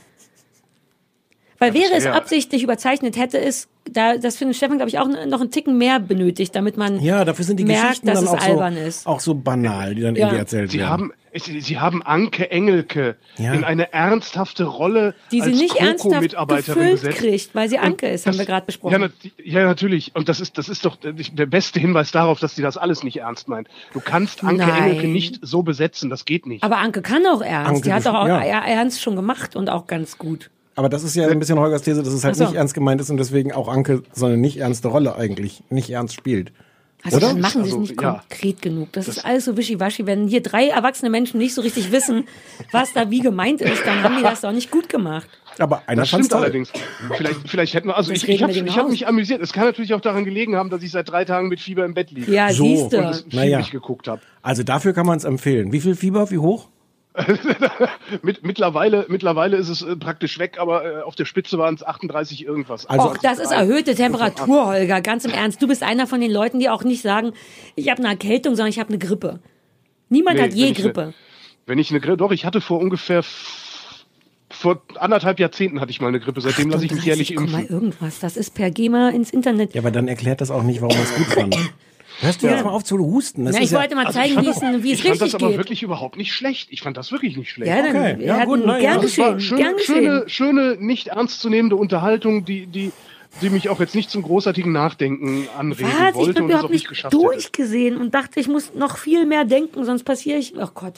Weil wäre es absichtlich überzeichnet, hätte es, da, das findet Stefan, glaube ich, auch noch einen Ticken mehr benötigt, damit man
Ja, dafür sind die
merkt,
Geschichten
dass
dann
es
auch so,
albern ist.
auch so banal, die dann
Ja.
irgendwie erzählt
Sie
werden.
haben, sie, sie haben Anke Engelke
Ja.
in eine ernsthafte Rolle
die sie
als
nicht ernsthaft
Coco-Mitarbeiterin
gefüllt
gesetzt.
kriegt, weil sie Anke ist, haben
das-
wir gerade
Ja,
besprochen.
nat ja, natürlich. Und das ist, das ist doch der beste Hinweis darauf, dass sie das alles nicht ernst meint. Du kannst Anke
Nein.
Engelke nicht so besetzen, das geht nicht.
Aber Anke kann auch ernst.
Anke
die hat doch auch
ja.
ja. ernst schon gemacht und auch ganz gut.
Aber das ist ja ein bisschen Holgers These, dass es halt
so.
nicht ernst gemeint ist und deswegen auch Anke so eine nicht ernste Rolle eigentlich nicht ernst spielt.
Also
Oder?
dann machen sie es
Also,
nicht
ja.
konkret genug. Das, ist alles so wischiwaschi. Wenn hier drei erwachsene Menschen nicht so richtig wissen, was da wie gemeint ist, dann haben die das doch nicht gut gemacht.
Aber einer
Das stimmt allerdings. Vielleicht, vielleicht hätten wir, also
Das
ich, ich habe ich hab mich amüsiert. Es kann natürlich auch daran gelegen haben, dass ich seit drei Tagen mit Fieber im Bett liege.
Ja,
So.
siehst
Und es
du.
viel
Naja.
geguckt habe.
Also dafür kann man es empfehlen. Wie viel Fieber, wie hoch?
Mit, mittlerweile, mittlerweile ist es äh, praktisch weg, aber äh, auf der Spitze waren es 38 irgendwas.
Also-
Och, das ist erhöhte Temperatur, Holger. Ganz im Ernst. Du bist einer von den Leuten, die auch nicht sagen, ich habe eine Erkältung, sondern ich habe eine Grippe. Niemand
Nee,
hat je
wenn ich ne-
Grippe.
Wenn ich eine Grippe, doch, ich hatte vor ungefähr vor anderthalb Jahrzehnten hatte ich mal eine Grippe. Seitdem lasse ich mich jährlich
38,1
impfen.
irgendwas. Das ist per GEMA ins Internet.
Ja, aber dann erklärt das auch nicht, warum es gut fand. Hörst du
Ja.
jetzt mal auf zu husten? Das
Na,
ist
ich
ja,
wollte mal
Also
zeigen,
ich
wie es, wie es
ich fand
richtig
das aber
geht.
wirklich überhaupt nicht schlecht. Ich fand das wirklich nicht schlecht.
Ja, dann,
Okay, ja, gut, ja.
gern geschehen,
schöne,
gern
schöne, schöne, nicht ernstzunehmende Unterhaltung, die, die, die mich auch jetzt nicht zum großartigen Nachdenken anregen
Was? Ich
wollte
bin
und
überhaupt
nicht
nicht
geschafft hätte.
durchgesehen und dachte, ich muss noch viel mehr denken, sonst passiere ich. Oh Gott,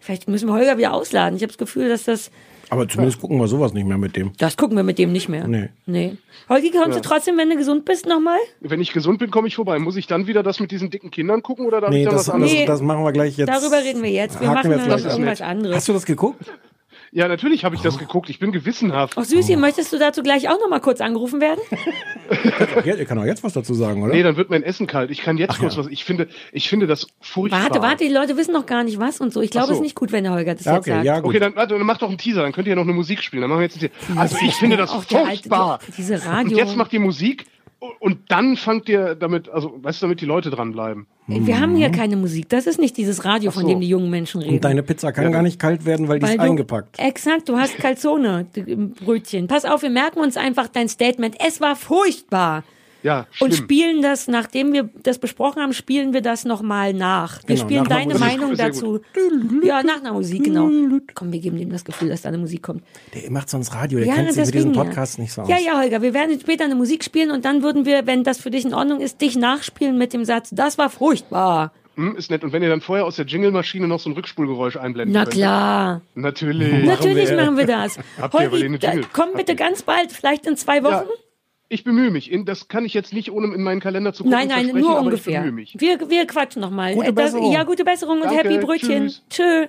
vielleicht müssen wir Holger wieder ausladen. Ich habe das Gefühl, dass das.
Aber zumindest gucken wir sowas nicht mehr mit dem.
Das gucken wir mit dem nicht mehr.
Nee.
Nee. Holgi, kommst
Ja.
du trotzdem, wenn du gesund bist, nochmal?
Wenn ich gesund bin, komme ich vorbei. Muss ich dann wieder das mit diesen dicken Kindern gucken oder darf
Nee,
ich dann
das,
was anderes?
Nee.
das machen wir gleich jetzt.
Darüber reden wir jetzt. Wir
Haken
machen
wir ab.
irgendwas anderes.
Hast du das geguckt?
Ja, natürlich habe ich das geguckt. Ich bin gewissenhaft.
Ach Süßi, möchtest du dazu gleich auch nochmal kurz angerufen werden?
Ihr kann auch jetzt was dazu sagen, oder?
Nee, dann wird mein Essen kalt. Ich kann jetzt
Ach
kurz
ja.
was. Ich finde, ich finde das furchtbar.
Warte, warte, die Leute wissen noch gar nicht was und so. Ich glaube,
so.
es ist nicht gut, wenn der Holger das
Ja,
jetzt
okay,
sagt.
ja, gut.
Okay, dann, warte, dann mach doch einen Teaser, dann könnt ihr ja noch eine Musik spielen. Dann machen wir jetzt einen Teaser. Also ich finde das
alte-
furchtbar.
die- diese
Und
Radio-
jetzt macht ihr Musik und dann fangt ihr damit, also weißt du, damit die Leute dranbleiben.
Wir haben hier keine Musik. Das ist nicht dieses Radio, von
so.
dem die jungen Menschen reden.
Und deine Pizza kann gar nicht kalt werden, weil die
Weil
ist
du-
eingepackt.
Exakt, du hast Calzone die- im Brötchen. Pass auf, wir merken uns einfach dein Statement. Es war furchtbar.
Ja,
Und spielen das, nachdem wir das besprochen haben, spielen wir das nochmal nach. Wir
Genau,
spielen
nach einer
deine
Musik.
Meinung dazu. Ja, nach einer Musik, genau. Komm, wir geben dem das Gefühl, dass da eine Musik kommt.
Der macht sonst Radio, der
ja,
kennt sich mit diesem Podcast
ja.
nicht so aus.
Ja, ja, Holger, wir werden später eine Musik spielen und dann würden wir, wenn das für dich in Ordnung ist, dich nachspielen mit dem Satz, das war furchtbar.
Hm, ist nett. Und wenn ihr dann vorher aus der Jingle-Maschine noch so ein Rückspulgeräusch einblenden
Na
könnt.
klar.
Natürlich.
Natürlich machen wir das.
Habt ihr aber
Holgi, komm bitte ganz bald, vielleicht in zwei Wochen.
Ja, ich bemühe mich. In, das kann ich jetzt nicht, ohne in meinen Kalender zu gucken,
Nein, nein, nur ungefähr.
Ich bemühe mich.
Wir, wir quatschen nochmal.
Gute Besserung.
Ja, gute Besserung und
Danke,
Happy Brötchen.
tschüss.
Tschö.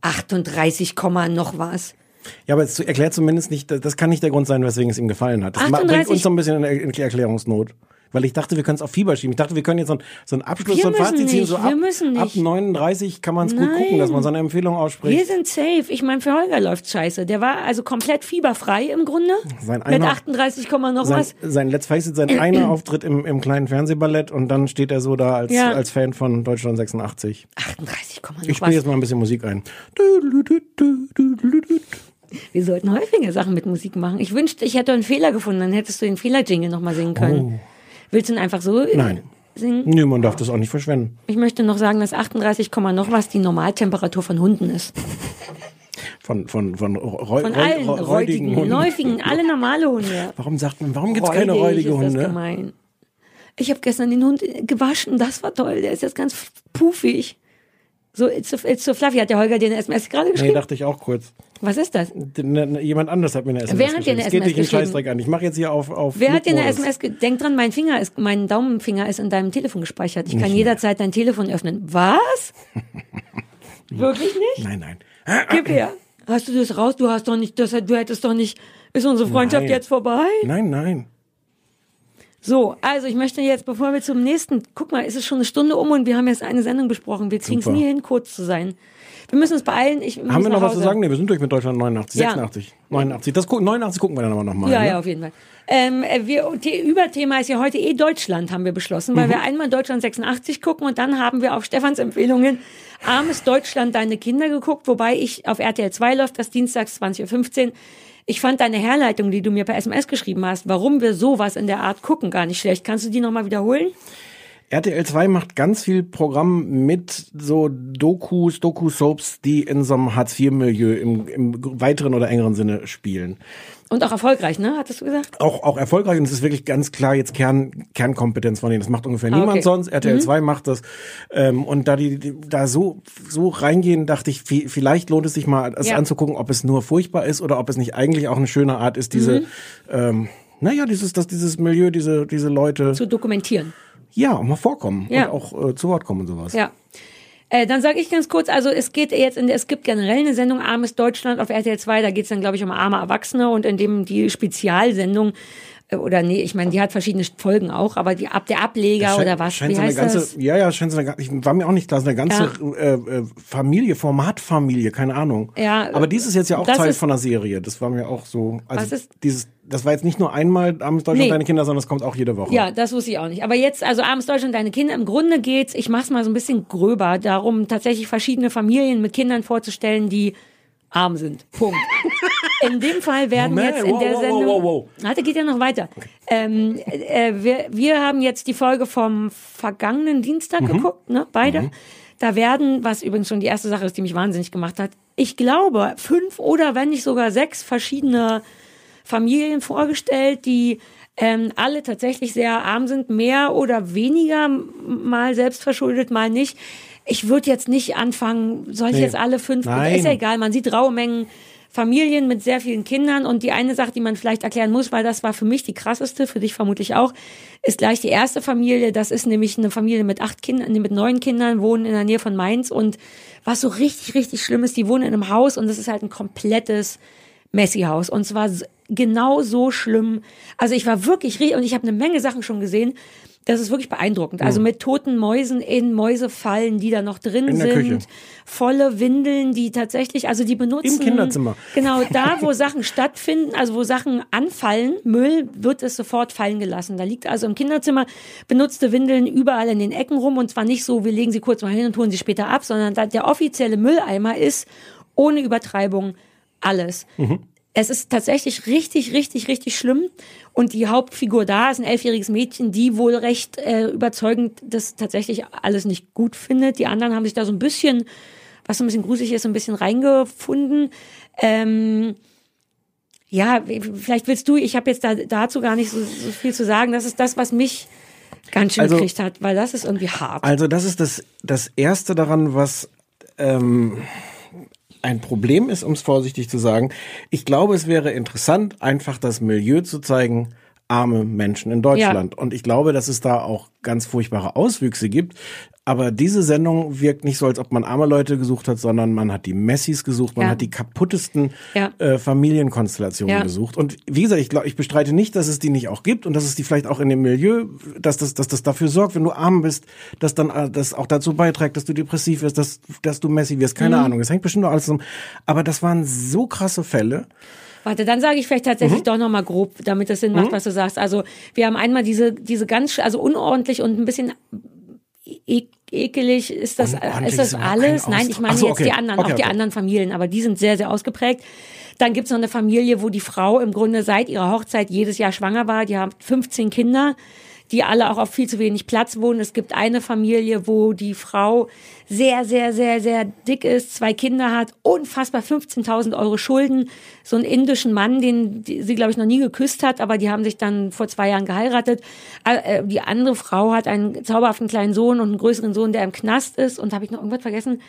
38, Komma noch was.
Ja, aber es erklärt zumindest nicht, das kann nicht der Grund sein, weswegen es ihm gefallen hat. Das ma- bringt
38
uns so ein bisschen in Erklärungsnot. Weil ich dachte, wir können es auf Fieber schieben. Ich dachte, wir können jetzt so, ein- so einen Abschluss,
Wir
so ein Fazit ziehen. So
wir
ab,
müssen nicht.
ab 39 kann man es gut gucken, dass man seine Empfehlung ausspricht.
Wir sind safe. Ich meine, für Holger läuft scheiße. Der war also komplett fieberfrei im Grunde.
Sein
Mit
einer-
38, Komma noch
sein,
was.
sein Let's Face It, sein einer Auftritt im, im kleinen Fernsehballett und dann steht er so da als,
Ja.
als Fan von Deutschland 86.
38, Komma noch
Ich spiele jetzt mal ein bisschen Musik ein.
Wir sollten häufiger Sachen mit Musik machen. Ich wünschte, ich hätte einen Fehler gefunden. Dann hättest du den Fehler-Jingle nochmal singen können. Willst du ihn einfach so
Nein.
singen?
Nö, man darf das auch nicht verschwenden.
Ich möchte noch sagen, dass 38, Komma noch was die Normaltemperatur von Hunden ist.
Von, von, von, Reu,
Von allen
Reu-
räudigen,
Hunden.
läufigen, alle normale Hunde.
Warum sagt man, warum gibt es keine
Räudig
räudige
ist das
Hunde?
gemein. Ich habe gestern den Hund gewaschen, das war toll. Der ist jetzt ganz puffig. So, it's so, it's so fluffy. Hat der Holger eine SMS gerade
Nee,
geschrieben?
dachte ich auch kurz.
Was ist das?
Ne- ne- Jemand anders hat mir eine SMS
Wer hat dir
geschrieben.
eine
Es geht
SMS
dich einen
geschrieben?
Scheißdreck an. Ich mache jetzt hier auf, auf
Wer hat dir eine. SMS? Denk dran, mein Finger ist, mein Daumenfinger ist in deinem Telefon gespeichert. Ich kann
Nicht
jederzeit dein Telefon öffnen. Was? Wirklich nicht?
Nein, nein.
Gib her. Hast du das raus? Du hast doch nicht, das, du hättest doch nicht, ist unsere Freundschaft
Nein.
jetzt vorbei?
Nein, nein.
So, also ich möchte jetzt, bevor wir zum nächsten, guck mal, es ist schon eine Stunde um und wir haben jetzt eine Sendung besprochen. Wir kriegen es nie hin, kurz zu sein. Wir müssen uns beeilen. Ich muss
Haben wir noch was zu sagen? Nee, wir sind durch mit Deutschland 89,
Ja.
86, 89. Das, gu- 89 gucken wir dann aber nochmal.
Ja,
ne?
ja, auf jeden Fall. Ähm, äh, wir, The Überthema ist ja heute eh Deutschland, haben wir beschlossen, weil
Mhm.
wir einmal Deutschland 86 gucken und dann haben wir auf Stefans Empfehlungen Armes Deutschland, deine Kinder geguckt, wobei ich auf RTL 2 läuft, das dienstags 20.15 Uhr. Ich fand deine Herleitung, die du mir per SMS geschrieben hast, warum wir sowas in der Art gucken, gar nicht schlecht. Kannst du die nochmal wiederholen?
RTL 2 macht ganz viel Programm mit so Dokus, Doku-Soaps, die in so einem Hartz-IV-Milieu im, im weiteren oder engeren Sinne spielen.
Und auch erfolgreich, ne? Hattest du gesagt?
Auch, auch erfolgreich und es ist wirklich ganz klar jetzt Kern, Kernkompetenz von denen. Das macht ungefähr
Ah,
niemand
okay.
sonst. RTL
Mhm.
2 macht das. Ähm, und da die, die da so, so reingehen, dachte ich, vi- vielleicht lohnt es sich mal, es
Ja.
anzugucken, ob es nur furchtbar ist oder ob es nicht eigentlich auch eine schöne Art ist, diese,
Mhm.
ähm, naja, dieses, das, dieses Milieu, diese, diese Leute.
Zu dokumentieren.
Ja, auch mal vorkommen
Ja.
und auch äh, zu Wort kommen und sowas.
Ja. Äh, dann sage ich ganz kurz, also es geht jetzt, in, es gibt generell eine Sendung Armes Deutschland auf RTL 2, da geht es dann, glaube ich, um arme Erwachsene und in dem die Spezialsendung, oder nee, ich meine, die hat verschiedene Folgen auch, aber die ab der Ableger
scheint-
oder was,
scheint
wie
so
heißt
ganze,
das?
Ja, ja, scheint so eine, ich war mir auch nicht klar, so eine ganze äh, äh, Familie, Formatfamilie, keine Ahnung.
Ja,
Aber dies ist jetzt ja auch Teil
ist-
von einer Serie. Das war mir auch so. Also
Was ist-
dieses, das war jetzt nicht nur einmal Abends Deutschland
Nee.
deine Kinder, sondern es kommt auch jede Woche.
Ja, das wusste ich auch nicht. Aber jetzt, also Abends Deutschland, deine Kinder, im Grunde geht's, ich mach's mal so ein bisschen gröber, darum, tatsächlich verschiedene Familien mit Kindern vorzustellen, die arm sind. Punkt. in dem Fall werden
Moment,
jetzt in
wow,
der
wow,
Sendung.
wow, wow,
Warte, geht ja noch weiter. Ähm, äh, wir, wir haben jetzt die Folge vom vergangenen Dienstag
Mhm.
geguckt, ne? Beide. Da werden, was übrigens schon die erste Sache ist, die mich wahnsinnig gemacht hat, ich glaube, fünf oder wenn nicht sogar sechs verschiedene Familien vorgestellt, die ähm, alle tatsächlich sehr arm sind, mehr oder weniger, mal selbstverschuldet, mal nicht. Ich würde jetzt nicht anfangen, soll ich
Nee.
jetzt alle fünf,
Nein.
ist ja egal, man sieht raue Mengen Familien mit sehr vielen Kindern und die eine Sache, die man vielleicht erklären muss, weil das war für mich die krasseste, für dich vermutlich auch, ist gleich die erste Familie, das ist nämlich eine Familie mit acht Kindern, mit neun Kindern, wohnen in der Nähe von Mainz und was so richtig, richtig schlimm ist, die wohnen in einem Haus und das ist halt ein komplettes Messi-Haus. Und zwar genau so schlimm. Also ich war wirklich, und ich habe eine Menge Sachen schon gesehen. Das ist wirklich beeindruckend. Also mit toten Mäusen in Mäusefallen, die da noch drin sind.
Küche.
Volle Windeln, die tatsächlich, also die benutzen.
Im Kinderzimmer.
Genau, da, wo Sachen stattfinden, also wo Sachen anfallen, Müll, wird es sofort fallen gelassen. Da liegt also im Kinderzimmer benutzte Windeln überall in den Ecken rum und zwar nicht so, wir legen sie kurz mal hin und holen sie später ab, sondern da, der offizielle Mülleimer ist ohne Übertreibung alles. Es ist tatsächlich richtig, richtig, richtig schlimm. Und die Hauptfigur da ist ein elfjähriges Mädchen, die wohl recht äh, überzeugend das tatsächlich alles nicht gut findet. Die anderen haben sich da so ein bisschen, was so ein bisschen gruselig ist, so ein bisschen reingefunden. Ähm, ja, vielleicht willst du, ich habe jetzt da, dazu gar nicht so, so viel zu sagen. Das ist das, was mich ganz schön
Also-
gekriegt hat, weil das ist irgendwie hart.
Also das ist das, das Erste daran, was ähm, ein Problem ist, um es vorsichtig zu sagen. Ich glaube, es wäre interessant, einfach das Milieu zu zeigen, arme Menschen in Deutschland. Und ich glaube, dass es da auch ganz furchtbare Auswüchse gibt. Aber diese Sendung wirkt nicht so, als ob man arme Leute gesucht hat, sondern man hat die Messis gesucht, man
Ja.
hat die kaputtesten
Ja.
äh, Familienkonstellationen
Ja.
gesucht. Und wie gesagt, ich glaube, ich bestreite nicht, dass es die nicht auch gibt und dass es die vielleicht auch in dem Milieu, dass das, dass das dafür sorgt, wenn du arm bist, dass dann äh, das auch dazu beiträgt, dass du depressiv wirst, dass, dass du Messi wirst. Keine
Mhm.
Ahnung. Es hängt bestimmt noch alles zusammen. Aber das waren so krasse Fälle.
Warte, dann sage ich vielleicht tatsächlich
Mhm.
doch noch mal grob, damit das Sinn macht,
Mhm.
was du sagst. Also wir haben einmal diese diese ganz also unordentlich und ein bisschen e ekelig ist das
Unordentlich
ist das alles? Nein, ich meine
so,
jetzt
okay.
die anderen,
Okay,
auch die
okay.
anderen Familien, aber die sind sehr sehr ausgeprägt. Dann gibt's noch eine Familie, wo die Frau im Grunde seit ihrer Hochzeit jedes Jahr schwanger war. Die haben 15 Kinder, die alle auch auf viel zu wenig Platz wohnen. Es gibt eine Familie, wo die Frau sehr, sehr, sehr, sehr dick ist, zwei Kinder hat, unfassbar 15.000 Euro Schulden, so einen indischen Mann, den sie, glaube ich, noch nie geküsst hat, aber die haben sich dann vor zwei Jahren geheiratet. Äh, Die andere Frau hat einen zauberhaften kleinen Sohn und einen größeren Sohn, der im Knast ist. Und habe ich noch irgendwas vergessen?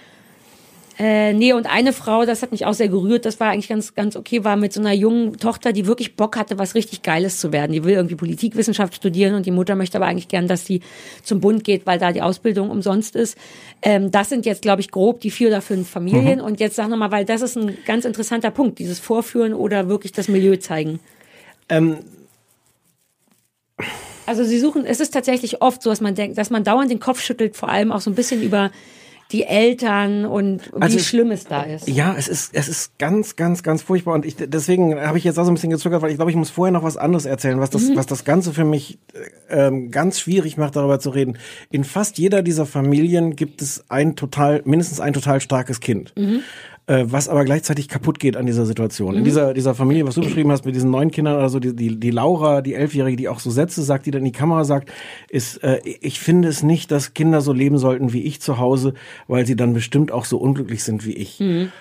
Äh, nee, und eine Frau, das hat mich auch sehr gerührt, das war eigentlich ganz, ganz okay, war mit so einer jungen Tochter, die wirklich Bock hatte, was richtig Geiles zu werden. Die will irgendwie Politikwissenschaft studieren und die Mutter möchte aber eigentlich gern, dass sie zum Bund geht, weil da die Ausbildung umsonst ist. Ähm, das sind jetzt, glaube ich, grob die vier oder fünf Familien.
Mhm.
Und jetzt sag nochmal, weil das ist ein ganz interessanter Punkt, dieses Vorführen oder wirklich das Milieu zeigen.
Ähm,
Also sie suchen, es ist tatsächlich oft so, dass man denkt, dass man dauernd den Kopf schüttelt, vor allem auch so ein bisschen über die Eltern und
Also
wie schlimm es da ist.
Ja, es ist, es ist ganz, ganz, ganz furchtbar. Und ich, deswegen habe ich jetzt auch so ein bisschen gezögert, weil ich glaube, ich muss vorher noch was anderes erzählen, was das,
Mhm.
was das Ganze für mich äh, ähm, ganz schwierig macht, darüber zu reden. In fast jeder dieser Familien gibt es ein total, mindestens ein total starkes Kind.
Mhm.
Äh, was aber gleichzeitig kaputt geht an dieser Situation. In
Mhm.
dieser, dieser Familie, was du beschrieben hast, mit diesen neun Kindern, also die, die, die Laura, die Elfjährige, die auch so Sätze sagt, die dann in die Kamera sagt, ist, äh, ich finde es nicht, dass Kinder so leben sollten wie ich zu Hause, weil sie dann bestimmt auch so unglücklich sind wie ich.
Mhm.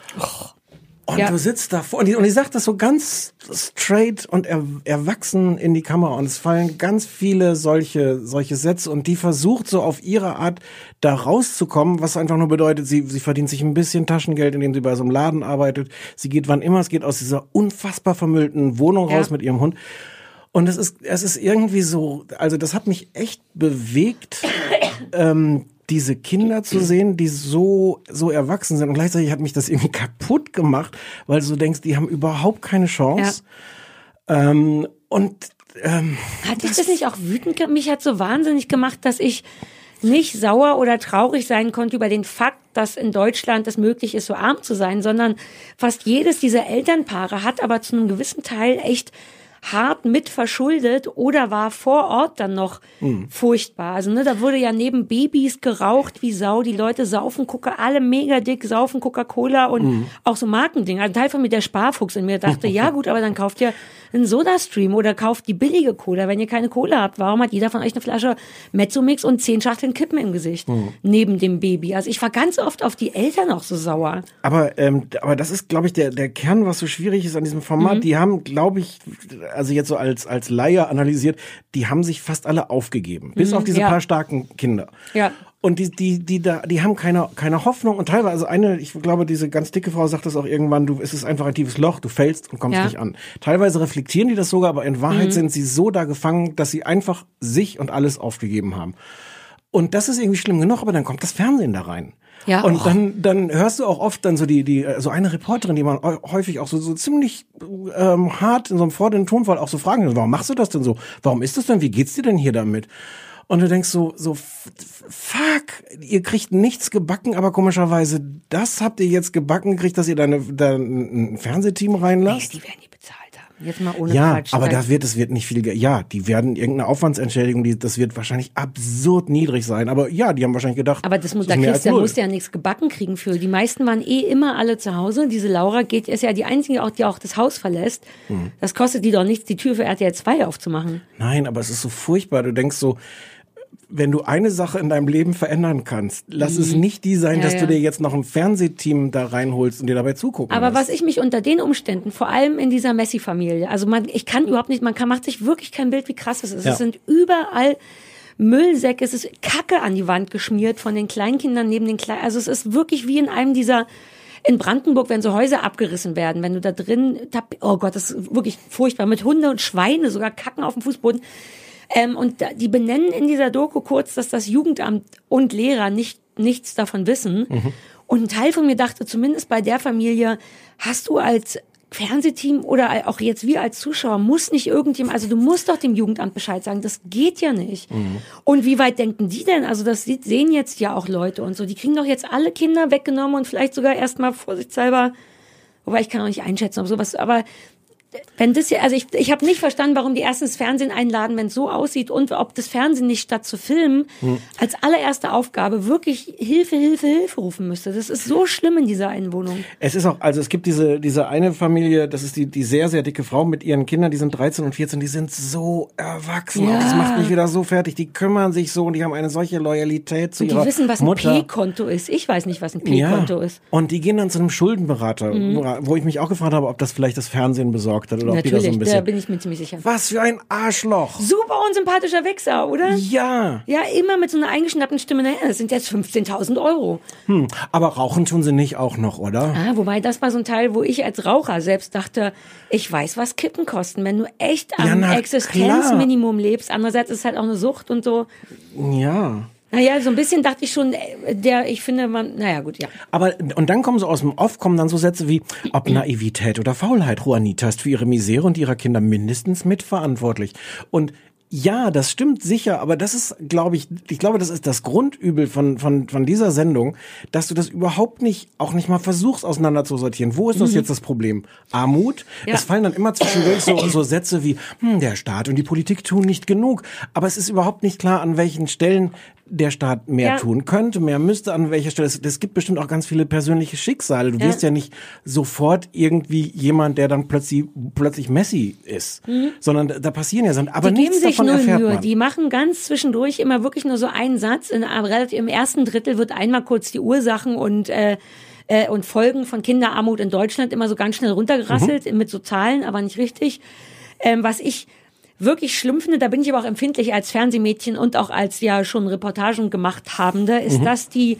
Und
Ja.
du sitzt davor und die, und die sagt das so ganz straight und er, erwachsen in die Kamera und es fallen ganz viele solche, solche Sätze und die versucht so auf ihre Art da rauszukommen, was einfach nur bedeutet, sie, sie verdient sich ein bisschen Taschengeld, indem sie bei so einem Laden arbeitet. Sie geht wann immer es geht aus dieser unfassbar vermüllten Wohnung
Ja.
raus mit ihrem Hund. Und es ist, es ist irgendwie so, also das hat mich echt bewegt, ähm, diese Kinder zu sehen, die so, so erwachsen sind. Und gleichzeitig hat mich das irgendwie kaputt gemacht, weil du denkst, die haben überhaupt keine Chance. Ähm, und ähm,
Hat dich das nicht auch wütend gemacht? Mich hat so wahnsinnig gemacht, dass ich nicht sauer oder traurig sein konnte über den Fakt, dass in Deutschland es möglich ist, so arm zu sein, sondern fast jedes dieser Elternpaare hat aber zu einem gewissen Teil echt hart mit verschuldet oder war vor Ort dann noch
Hm.
furchtbar. Also ne, da wurde ja neben Babys geraucht wie Sau. Die Leute saufen Coca, alle mega dick, saufen Coca-Cola und
Hm.
auch so Markending. Ein Teil von mir, der Sparfuchs in mir dachte, ja gut, aber dann kauft ihr einen Soda-Stream oder kauft die billige Cola, wenn ihr keine Cola habt. Warum hat jeder von euch eine Flasche Mezzomix und zehn Schachteln Kippen im Gesicht?
Hm.
Neben dem Baby. Also ich war ganz oft auf die Eltern auch so sauer.
Aber, ähm, aber das ist, glaube ich, der, der Kern, was so schwierig ist an diesem Format.
Mhm.
Die haben, glaube ich, also jetzt so als, als Laie analysiert, die haben sich fast alle aufgegeben. Bis
Mhm,
auf diese
ja.
paar starken Kinder.
Ja.
Und die, die, die, da, die haben keine, keine Hoffnung und teilweise, also eine, ich glaube, diese ganz dicke Frau sagt das auch irgendwann, du, es ist einfach ein tiefes Loch, du fällst und kommst
Ja.
nicht an. Teilweise reflektieren die das sogar, aber in Wahrheit
Mhm.
sind sie so da gefangen, dass sie einfach sich und alles aufgegeben haben. Und das ist irgendwie schlimm genug, aber dann kommt das Fernsehen da rein.
Ja,
und dann, dann hörst du auch oft dann so die, die, so eine Reporterin, die man häu- häufig auch so, so ziemlich ähm, hart in so einem fordernden Tonfall auch so fragen, warum machst du das denn so? Warum ist das denn? Wie geht's dir denn hier damit? Und du denkst so, so, fuck, ihr kriegt nichts gebacken, aber komischerweise, das habt ihr jetzt gebacken, kriegt, dass ihr da, eine, da ein Fernsehteam reinlasst?
Die werden die. Jetzt mal ohne
ja,
Quatsch.
aber
Also-
das wird, es wird nicht viel, ja, die werden irgendeine Aufwandsentschädigung, die, das wird wahrscheinlich absurd niedrig sein, aber ja, die haben wahrscheinlich gedacht,
Aber das muss,
ist
da
mehr
kriegst, da musst du ja nichts gebacken kriegen für. Die meisten waren eh immer alle zu Hause. Diese Laura geht, ist ja die einzige, auch, die auch das Haus verlässt.
Hm.
Das kostet die doch nichts, die Tür für RTL 2 aufzumachen.
Nein, aber es ist so furchtbar. Du denkst so, wenn du eine Sache in deinem Leben verändern kannst, lass es
Mhm.
nicht die sein,
Ja,
dass
ja.
du dir jetzt noch ein Fernsehteam da reinholst und dir dabei zugucken
Aber
lässt.
was ich mich unter den Umständen, vor allem in dieser Messi-Familie, also man, ich kann überhaupt nicht, man kann, macht sich wirklich kein Bild, wie krass es ist.
Ja.
Es sind überall Müllsäcke, es ist Kacke an die Wand geschmiert von den Kleinkindern neben den Kleinen. Also es ist wirklich wie in einem dieser, in Brandenburg, wenn so Häuser abgerissen werden, wenn du da drin, oh Gott, das ist wirklich furchtbar, mit Hunde und Schweine, sogar Kacken auf dem Fußboden. Ähm, und die benennen in dieser Doku kurz, dass das Jugendamt und Lehrer nicht, nichts davon wissen. Und ein Teil von mir dachte, zumindest bei der Familie, hast du als Fernsehteam oder auch jetzt wir als Zuschauer, muss nicht irgendjemand, also du musst doch dem Jugendamt Bescheid sagen, das geht ja nicht. Und wie weit denken die denn? Also das sehen jetzt ja auch Leute und so, die kriegen doch jetzt alle Kinder weggenommen und vielleicht sogar erstmal vorsichtshalber, wobei ich kann auch nicht einschätzen, ob sowas, aber wenn das ja, also ich, ich habe nicht verstanden, warum die erstens Fernsehen einladen, wenn es so aussieht und ob das Fernsehen nicht statt zu filmen
Hm.
als allererste Aufgabe wirklich Hilfe, Hilfe, Hilfe rufen müsste. Das ist so schlimm in dieser einen Wohnung.
Es ist auch, also es gibt diese, diese eine Familie, das ist die, die sehr, sehr dicke Frau mit ihren Kindern, die sind 13 und 14, die sind so erwachsen.
Ja.
Das macht mich wieder so fertig. Die kümmern sich so und die haben eine solche Loyalität zu
Und die
ihrer
wissen, was ein. P-Konto ist. Ich weiß nicht, was ein P-Konto ist.
Und die gehen dann zu einem Schuldenberater,
Mhm.
wo ich mich auch gefragt habe, ob das vielleicht das Fernsehen besorgt hat oder ob die da so
Natürlich,
ein
da
bisschen.
bin ich mir ziemlich sicher.
Was für ein Arschloch.
Super unsympathischer Wichser, oder?
Ja.
Ja, immer mit so einer eingeschnappten Stimme. Naja, das sind jetzt 15.000 Euro.
Hm, aber rauchen tun sie nicht auch noch, oder?
Ah, wobei das war so ein Teil, wo ich als Raucher selbst dachte, ich weiß, was Kippen kosten, wenn du echt
Ja,
am
na,
Existenzminimum lebst. Andererseits ist es halt auch eine Sucht und so.
Ja.
Naja, so ein bisschen dachte ich schon, äh, der, ich finde, man, naja, gut, ja.
Aber, und dann kommen so aus dem Off, kommen dann so Sätze wie, ob Naivität oder Faulheit, Juanita ist für ihre Misere und ihrer Kinder mindestens mitverantwortlich. Und ja, das stimmt sicher, aber das ist, glaube ich, ich glaube, das ist das Grundübel von, von, von dieser Sendung, dass du das überhaupt nicht, auch nicht mal versuchst auseinanderzusortieren. Wo ist das
Mhm.
jetzt das Problem? Armut?
Ja.
Es fallen dann immer zwischendurch so, so Sätze wie, hm, der Staat und die Politik tun nicht genug. Aber es ist überhaupt nicht klar, an welchen Stellen der Staat mehr
Ja.
tun könnte, mehr müsste, an welcher Stelle. Es, es gibt bestimmt auch ganz viele persönliche Schicksale. Du
Ja.
wirst ja nicht sofort irgendwie jemand, der dann plötzlich, plötzlich Messi ist,
Mhm.
sondern da- passieren ja Sachen. Aber
die
nichts davon
null Mühe. Die machen ganz zwischendurch immer wirklich nur so einen Satz. In, relativ, Im ersten Drittel wird einmal kurz die Ursachen und äh, äh, und Folgen von Kinderarmut in Deutschland immer so ganz schnell runtergerasselt
Mhm.
mit so Zahlen, aber nicht richtig. Ähm, was ich wirklich schlimm finde, da bin ich aber auch empfindlich als Fernsehmädchen und auch als ja schon Reportagen gemacht habende, ist,
Mhm.
dass die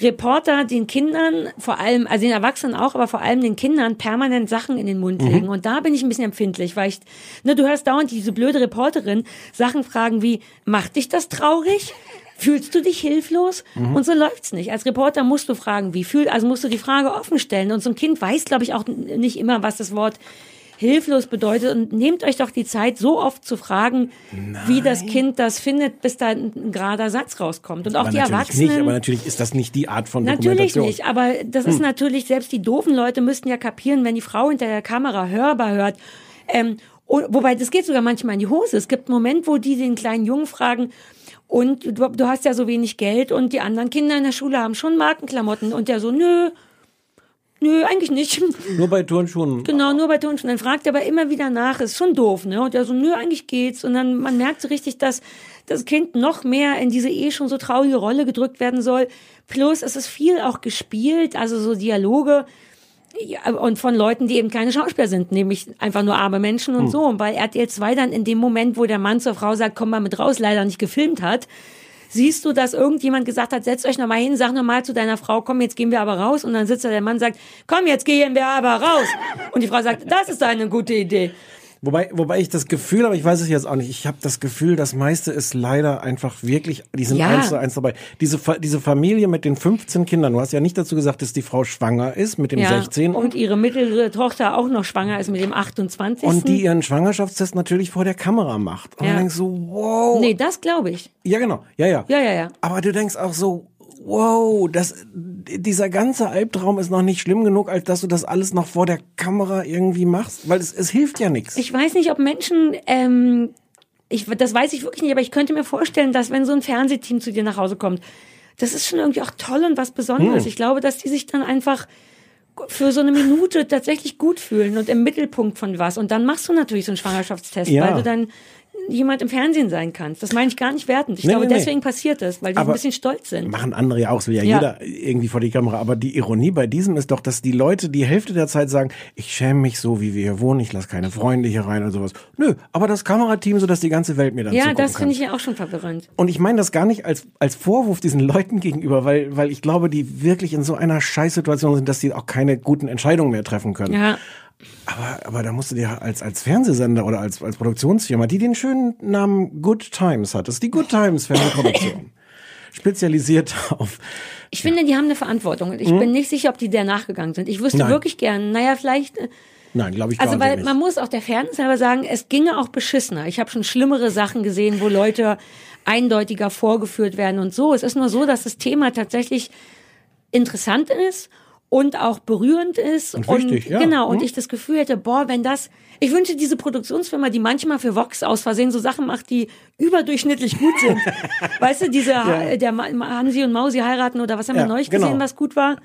Reporter den Kindern, vor allem, also den Erwachsenen auch, aber vor allem den Kindern permanent Sachen in den Mund
Mhm.
legen. Und da bin ich ein bisschen empfindlich, weil ich, ne, du hörst dauernd diese blöde Reporterin Sachen fragen wie, macht dich das traurig? Fühlst du dich hilflos?
Mhm.
Und so läuft's nicht. Als Reporter musst du fragen, wie fühl, also musst du die Frage offen stellen. Und so ein Kind weiß, glaube ich, auch nicht immer, was das Wort hilflos bedeutet. Und nehmt euch doch die Zeit, so oft zu fragen, wie das Kind das findet, bis da ein, gerader Satz rauskommt. Und auch
aber
die Erwachsenen.
nicht, aber natürlich ist das nicht die Art von
Natürlich nicht, aber das ist
Hm.
natürlich, selbst die doofen Leute müssten ja kapieren, wenn die Frau hinter der Kamera hörbar hört, ähm, Und, wobei, das geht sogar manchmal in die Hose. Es gibt einen Moment, wo die den kleinen Jungen fragen, und du, du hast ja so wenig Geld und die anderen Kinder in der Schule haben schon Markenklamotten. Und der so, nö, nö, eigentlich nicht.
Nur bei Turnschuhen.
Genau, nur bei Turnschuhen. Dann fragt er aber immer wieder nach, ist schon doof, ne? Und der so, nö, eigentlich geht's. Und dann, man merkt so richtig, dass das Kind noch mehr in diese eh schon so traurige Rolle gedrückt werden soll. Plus, es ist viel auch gespielt, also so Dialoge. Ja, und von Leuten, die eben keine Schauspieler sind, nämlich einfach nur arme Menschen und
Hm.
so. Und bei RTL 2 dann in dem Moment, wo der Mann zur Frau sagt, komm mal mit raus, leider nicht gefilmt hat, siehst du, dass irgendjemand gesagt hat, setzt euch noch mal hin, sag noch mal zu deiner Frau, komm, jetzt gehen wir aber raus. Und dann sitzt da der Mann sagt, komm, jetzt gehen wir aber raus. Und die Frau sagt, das ist eine gute Idee.
Wobei, wobei ich das Gefühl habe, ich weiß es jetzt auch nicht, ich habe das Gefühl, das meiste ist leider einfach wirklich, die sind
Ja.
eins zu eins dabei. Diese, diese Familie mit den 15 Kindern, du hast ja nicht dazu gesagt, dass die Frau schwanger ist mit dem
Ja,
16.
Und ihre mittlere Tochter auch noch schwanger ist mit dem 28.
Und die ihren Schwangerschaftstest natürlich vor der Kamera macht. Und
Ja.
du denkst so, wow.
Nee, das glaube ich.
Ja, genau. Ja, ja.
Ja, ja, ja.
Aber du denkst auch so, wow, das, dieser ganze Albtraum ist noch nicht schlimm genug, als dass du das alles noch vor der Kamera irgendwie machst, weil es, es hilft ja nichts.
Ich weiß nicht, ob Menschen, ähm, ich, das weiß ich wirklich nicht, aber ich könnte mir vorstellen, dass wenn so ein Fernsehteam zu dir nach Hause kommt, das ist schon irgendwie auch toll und was Besonderes.
Hm.
Ich glaube, dass die sich dann einfach für so eine Minute tatsächlich gut fühlen und im Mittelpunkt von was. Und dann machst du natürlich so einen Schwangerschaftstest,
Ja.
weil du dann jemand im Fernsehen sein kannst. Das meine ich gar nicht wertend. Ich
Nee,
glaube,
nee, nee.
deswegen passiert das, weil die
Aber
ein bisschen stolz sind.
Machen andere ja auch, will ja,
Ja.
jeder irgendwie vor die Kamera. Aber die Ironie bei diesem ist doch, dass die Leute die Hälfte der Zeit sagen, ich schäme mich so, wie wir hier wohnen, ich lasse keine Freunde hier rein oder sowas. Nö, aber das Kamerateam, so dass die ganze Welt mir dann
Ja, das finde ich ja auch schon verwirrend.
Und ich meine das gar nicht als, als Vorwurf diesen Leuten gegenüber, weil, weil ich glaube, die wirklich in so einer Scheißsituation sind, dass sie auch keine guten Entscheidungen mehr treffen können.
Ja.
Aber, aber da musst du dir als, als Fernsehsender oder als, als Produktionsfirma, die den schönen Namen Good Times hat, das ist die Good Times Fernsehproduktion. Spezialisiert auf,
Ich finde, die haben eine Verantwortung. Und ich
Mhm.
bin nicht sicher, ob die der nachgegangen sind. Ich wüsste
Nein.
wirklich gern, naja, vielleicht. äh,
nein, glaube ich
Also, weil
nicht.
man muss auch der Fairness selber sagen, es ginge auch beschissener. Ich habe schon schlimmere Sachen gesehen, wo Leute eindeutiger vorgeführt werden und so. Es ist nur so, dass das Thema tatsächlich interessant ist und auch berührend ist.
Und wichtig, ja.
Genau, und
Mhm.
ich das Gefühl hätte, boah, wenn das, ich wünsche diese Produktionsfirma, die manchmal für Vox aus Versehen so Sachen macht, die überdurchschnittlich gut sind. weißt du, diese,
Ja.
der Hansi und Mausi heiraten oder was haben
Ja,
wir neulich
genau.
gesehen, was gut war?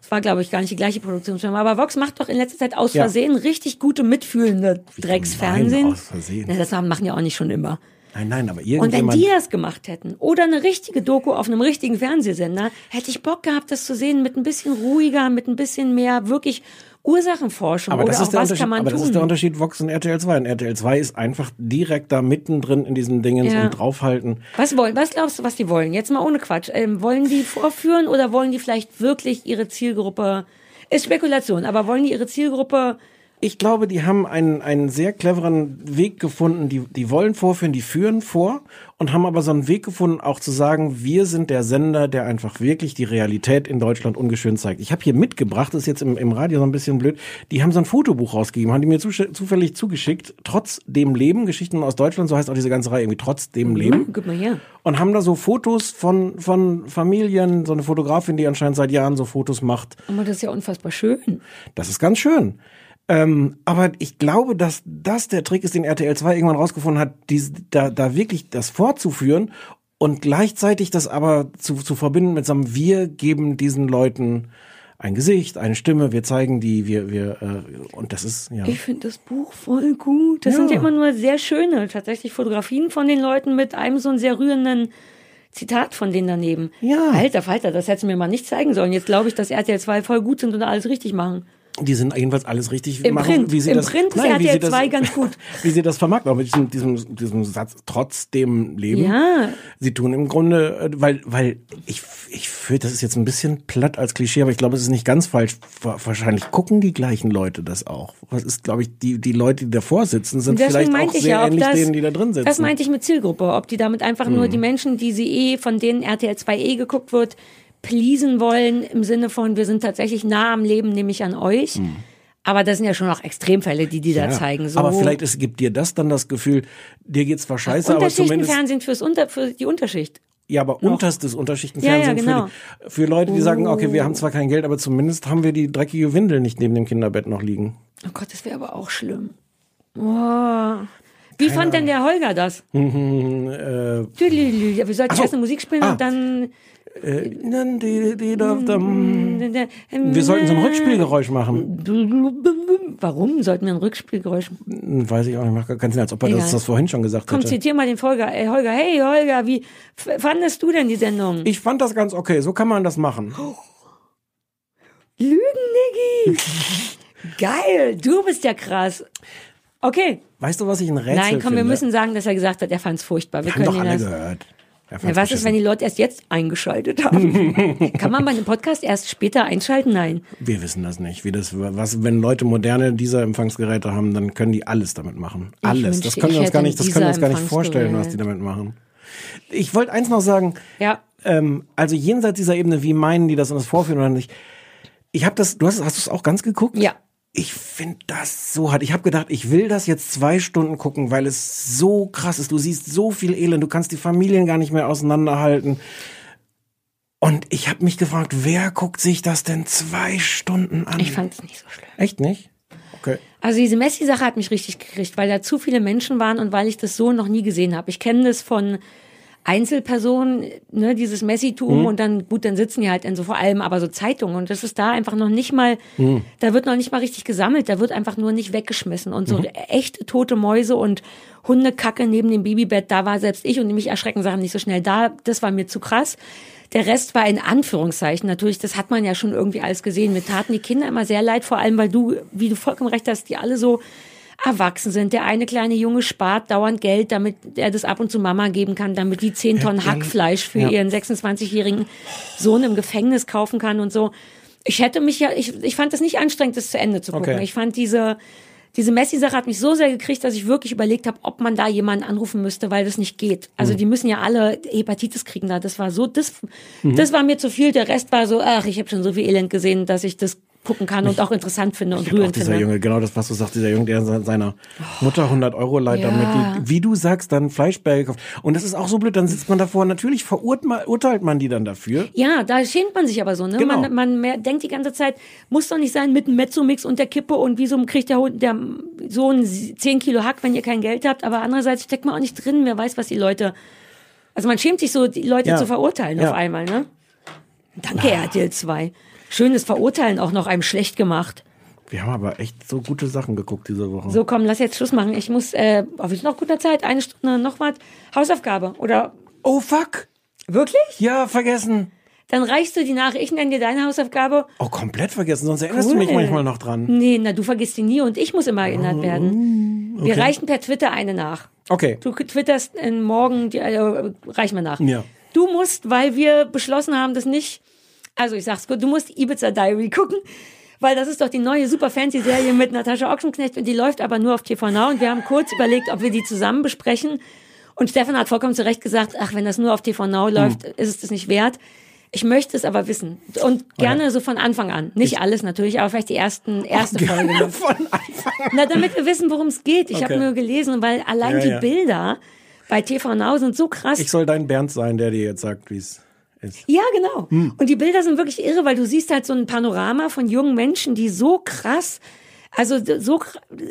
Das war, glaube ich, gar nicht die gleiche Produktionsfirma. Aber Vox macht doch in letzter Zeit aus
Ja.
Versehen richtig gute, mitfühlende Drecksfernsehen.
aus Versehen.
Na, das machen ja auch nicht schon immer.
Nein, nein, aber
Und wenn
irgendjemand.
die das gemacht hätten oder eine richtige Doku auf einem richtigen Fernsehsender, hätte ich Bock gehabt, das zu sehen mit ein bisschen ruhiger, mit ein bisschen mehr wirklich Ursachenforschung
aber
oder
das,
auch
ist der
was
Unterschied,
kann man
aber das
tun.
ist der Unterschied Vox und RTL 2. Und RTL 2 ist einfach direkt da mittendrin in diesen Dingens
Ja.
und draufhalten.
Was wollen, was glaubst du, was die wollen? Jetzt mal ohne Quatsch. Ähm, wollen die vorführen oder wollen die vielleicht wirklich ihre Zielgruppe? Ist Spekulation, aber wollen die ihre Zielgruppe?
Ich glaube, die haben einen, einen sehr cleveren Weg gefunden. Die, die wollen vorführen, die führen vor und haben aber so einen Weg gefunden, auch zu sagen, wir sind der Sender, der einfach wirklich die Realität in Deutschland ungeschönt zeigt. Ich habe hier mitgebracht, das ist jetzt im, im Radio so ein bisschen blöd, die haben so ein Fotobuch rausgegeben, haben die mir zusch- zufällig zugeschickt, trotz dem Leben, Geschichten aus Deutschland, so heißt auch diese ganze Reihe irgendwie, trotz dem Leben.
Hm, Gib mal her.
Und haben da so Fotos von, von Familien, so eine Fotografin, die anscheinend seit Jahren so Fotos macht.
Aber das ist ja unfassbar schön.
Das ist ganz schön. Ähm, aber ich glaube, dass das der Trick ist, den RTL 2 irgendwann rausgefunden hat, dies, da, da wirklich das fortzuführen und gleichzeitig das aber zu, zu verbinden mit so einem, wir geben diesen Leuten ein Gesicht, eine Stimme, wir zeigen die, wir, wir, äh, und das ist, ja.
Ich finde das Buch voll gut. Das
Ja.
sind ja immer nur sehr schöne, tatsächlich Fotografien von den Leuten mit einem so einen sehr rührenden Zitat von denen daneben.
Ja.
Alter Falter, das hättest du mir mal nicht zeigen sollen. Jetzt glaube ich, dass RTL 2 voll gut sind und alles richtig machen.
Die sind jedenfalls alles richtig
Im
machen,
Print.
wie sie
Im
das,
Print
nein, wie
RTL
sie das,
2 ganz gut.
wie sie das vermarkten, auch mit diesem, diesem, diesem Satz, trotzdem Leben.
Ja.
Sie tun im Grunde, äh, weil, weil ich, ich finde, das ist jetzt ein bisschen platt als Klischee, aber ich glaube, es ist nicht ganz falsch. Wa- Wahrscheinlich gucken die gleichen Leute das auch. Was ist, glaube ich, die, die Leute, die davor sitzen, sind vielleicht auch sehr
ja,
ähnlich
das,
denen, die da drin sitzen.
Das meinte ich mit Zielgruppe, ob die damit einfach nur
Mhm.
die Menschen, die sie eh, von denen RTL 2 eh geguckt wird, pleasen wollen, im Sinne von, wir sind tatsächlich nah am Leben, nämlich an euch. Aber das sind ja schon auch Extremfälle, die die da
Mhm. Ja,
zeigen. So
Aber vielleicht ist, gibt dir das dann das Gefühl, dir geht's zwar scheiße, aber zumindest,
Unterschichtenfernsehen fürs Unter, für die Unterschicht.
ja, aber
noch.
unterstes Unterschichtenfernsehen
Ja, ja, genau.
für, die, für Leute, die sagen, okay, wir
Oh.
haben zwar kein Geld, aber zumindest haben wir die dreckige Windel nicht neben dem Kinderbett noch liegen.
Oh Gott, das wäre aber auch schlimm. Oh. Wie fand denn der Holger das?
Mhm, äh,
Tüdelülü. Ja, Wir sollten
Ach so.
erst eine Musik spielen
Ah.
und dann.
Äh, wir sollten so ein Rückspielgeräusch machen.
Warum sollten wir ein Rückspielgeräusch?
Hm, Weiß ich auch nicht, macht gar keinen Sinn, als ob er das, das vorhin schon gesagt
Komm,
hätte.
zitier mal den Holger. Ey, Holger, hey Holger, wie fandest du denn die Sendung?
Ich fand das ganz okay, so kann man das machen.
Lügen, Niggi! Geil, du bist ja krass. Okay.
Weißt du, was ich ein Rätsel
Nein, komm, wir
finde?
müssen sagen, dass er gesagt hat, er fand es furchtbar. Wir
Haben doch
können
alle
das.
gehört.
Ja, was ist, wenn die Leute erst jetzt eingeschaltet haben? Kann man bei einem Podcast erst später einschalten? Nein.
Wir wissen das nicht. Wie das, was, wenn Leute moderne dieser Empfangsgeräte haben, dann können die alles damit machen.
Ich
Alles. das können wir uns gar nicht, das können wir uns gar nicht vorstellen, was die damit machen. Ich wollte eins noch sagen.
Ja.
Ähm, also jenseits dieser Ebene, wie meinen die das und das vorführen oder nicht? Ich habe das, du hast, hast du es auch ganz geguckt?
Ja.
Ich finde das so hart. Ich habe gedacht, ich will das jetzt zwei Stunden gucken, weil es so krass ist. Du siehst so viel Elend, du kannst die Familien gar nicht mehr auseinanderhalten. Und ich habe mich gefragt, wer guckt sich das denn zwei Stunden an?
Ich fand es nicht so schlimm.
Echt nicht? Okay.
Also diese Messi-Sache hat mich richtig gekriegt, weil da zu viele Menschen waren und weil ich das so noch nie gesehen habe. Ich kenne das von Einzelpersonen, ne, dieses Messitum
Mhm.
und dann, gut, dann sitzen die halt in so vor allem aber so Zeitungen und das ist da einfach noch nicht mal,
Mhm.
da wird noch nicht mal richtig gesammelt, da wird einfach nur nicht weggeschmissen und so
Mhm.
echt tote Mäuse und Hundekacke neben dem Babybett, da war selbst ich und mich erschrecken Sachen nicht so schnell da, das war mir zu krass. Der Rest war in Anführungszeichen natürlich, das hat man ja schon irgendwie alles gesehen. Mir taten die Kinder immer sehr leid, vor allem weil du, wie du vollkommen recht hast, die alle so erwachsen sind. Der eine kleine Junge spart dauernd Geld, damit er das ab und zu Mama geben kann, damit die 10 Tonnen Hackfleisch für
ja.
ihren 26-jährigen Sohn im Gefängnis kaufen kann und so. Ich hätte mich ja, ich, ich fand das nicht anstrengend, das zu Ende zu gucken.
Okay.
Ich fand diese, diese Messi-Sache hat mich so sehr gekriegt, dass ich wirklich überlegt habe, ob man da jemanden anrufen müsste, weil das nicht geht. Also
Mhm.
die müssen ja alle Hepatitis kriegen da. Das war so, das,
Mhm.
das war mir zu viel. Der Rest war so, ach, ich habe schon so viel Elend gesehen, dass ich das gucken kann und auch interessant finde und rührend
dieser
finde.
Junge, genau das, was du sagst, dieser Junge, der se- seiner Mutter 100 Euro leiht,
Ja.
damit die, wie du sagst, dann Fleischberge kauft. Und das ist auch so blöd, dann sitzt man davor, natürlich verurteilt man die dann dafür.
Ja, da schämt man sich aber so. Ne?
Genau.
Man, man mehr, denkt die ganze Zeit, muss doch nicht sein mit einem Mezzomix und der Kippe und wieso kriegt der, Hund- der Sohn 10 Kilo Hack, wenn ihr kein Geld habt. Aber andererseits steckt man auch nicht drin. Wer weiß, was die Leute... Also man schämt sich so, die Leute
Ja.
zu verurteilen
Ja.
auf einmal. Ne? Danke, RTL 2. Schönes Verurteilen auch noch einem schlecht gemacht.
Wir haben aber echt so gute Sachen geguckt diese Woche.
So, komm, lass jetzt Schluss machen. Ich muss, äh, oh, wir sind noch guter Zeit, eine Stunde noch was. Hausaufgabe oder.
Oh fuck!
Wirklich?
Ja, vergessen.
Dann reichst du die nach. Ich nenne dir deine Hausaufgabe.
Oh, komplett vergessen, sonst erinnerst
Cool.
du mich manchmal noch dran.
Nee, na, du vergisst die nie und ich muss immer erinnert werden. Wir
okay.
reichen per Twitter eine nach.
Okay.
Du twitterst morgen, die, äh, reichen wir nach.
Ja.
Du musst, weil wir beschlossen haben, das nicht, also ich sag's gut, du musst Ibiza Diary gucken, weil das ist doch die neue super fancy Serie mit Natascha Ochsenknecht und die läuft aber nur auf TV Now und wir haben kurz überlegt, ob wir die zusammen besprechen und Stefan hat vollkommen zu Recht gesagt, ach, wenn das nur auf TV Now läuft, ist es das nicht wert. Ich möchte es aber wissen und gerne so von Anfang an. Nicht alles natürlich, aber vielleicht die ersten erste Folge.
Von Anfang
Na, damit wir wissen, worum es geht. Ich
Okay.
habe nur gelesen, weil allein
Ja,
die
ja.
Bilder bei TV Now sind so krass.
Ich soll dein Bernd sein, der dir jetzt sagt, wie es ist.
Ja, genau.
Hm.
Und die Bilder sind wirklich irre, weil du siehst halt so ein Panorama von jungen Menschen, die so krass, also so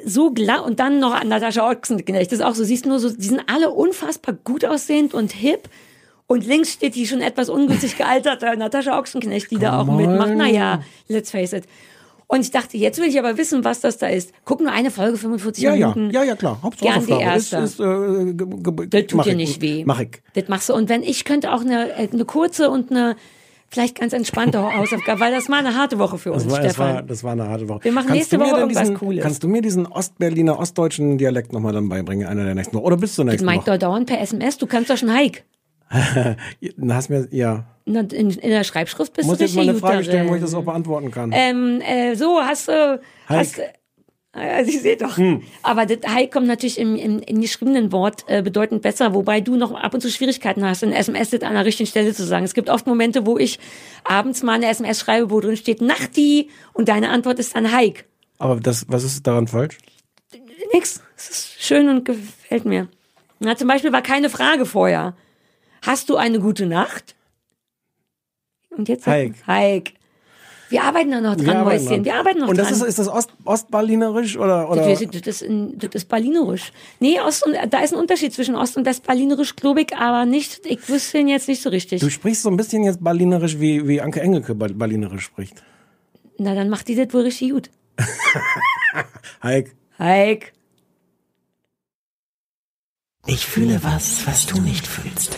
so gla und dann noch an Natascha Ochsenknecht. Das ist auch so, siehst nur so, die sind alle unfassbar gut aussehend und hip. Und links steht die schon etwas ungünstig gealterte Natascha Ochsenknecht, die da auch
Come on.
mitmacht. Naja, let's face it. Und ich dachte, jetzt will ich aber wissen, was das da ist. Guck nur eine Folge, 45
Ja, ja,
Minuten.
ja, ja, klar. Hauptsache
Gern die
Hausaufgabe. Ist-
erste.
Ist, äh,
Das tut
mach
dir
ich.
nicht weh.
Mach ich.
Das machst du. Und wenn ich könnte auch eine, äh, eine kurze und eine vielleicht ganz entspannte Hausaufgabe, weil das war eine harte Woche für uns,
Das war, das,
Stefan.
war, das war eine harte Woche.
Wir machen
Kannst
nächste Woche irgendwas
diesen,
Cooles.
Kannst du mir diesen Ostberliner, ostdeutschen Dialekt nochmal dann beibringen, einer der nächsten Woche? Oder bis zur
das
nächsten Woche?
doch dauernd per SMS. Du kannst doch schon Hike.
Na, hast mir, ja.
Na, In, in der Schreibschrift bist
Muss
du
jetzt mal eine
richtig
Frage
gut
stellen, wo ich das auch beantworten kann.
Ähm, äh, so, hast du. Hast, also ich sehe doch.
Hm.
Aber das Hike kommt natürlich im, im, im geschriebenen Wort äh, bedeutend besser, wobei du noch ab und zu Schwierigkeiten hast, in SMS das an der richtigen Stelle zu sagen. Es gibt oft Momente, wo ich abends mal eine SMS schreibe, wo drin steht Nachti und deine Antwort ist dann Hike.
Aber das, was ist daran falsch?
Nix. Es ist schön und gefällt mir. Na, zum Beispiel war keine Frage vorher. Hast du eine gute Nacht? Und jetzt?
Hike.
Hike. Wir arbeiten da noch dran, Mäuschen.
dran.
Wir arbeiten noch
Und das
dran.
ist, ist das Ost, Ostberlinerisch oder, oder?
Das, ist- das, ist in, das ist Berlinerisch. Nee, Ost und, da ist ein Unterschied zwischen Ost- und Westberlinerisch, glaube ich, aber nicht, ich wüsste ihn jetzt nicht so richtig.
Du sprichst so ein bisschen jetzt Berlinerisch, wie, wie Anke Engelke Ber- Berlinerisch spricht.
Na, dann macht die das wohl richtig gut.
Heik.
Heik.
Ich fühle was, was du nicht fühlst.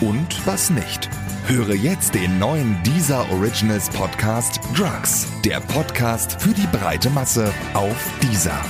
und was nicht. Höre jetzt den neuen Deezer Originals Podcast Drugs. Der Podcast für die breite Masse auf Deezer.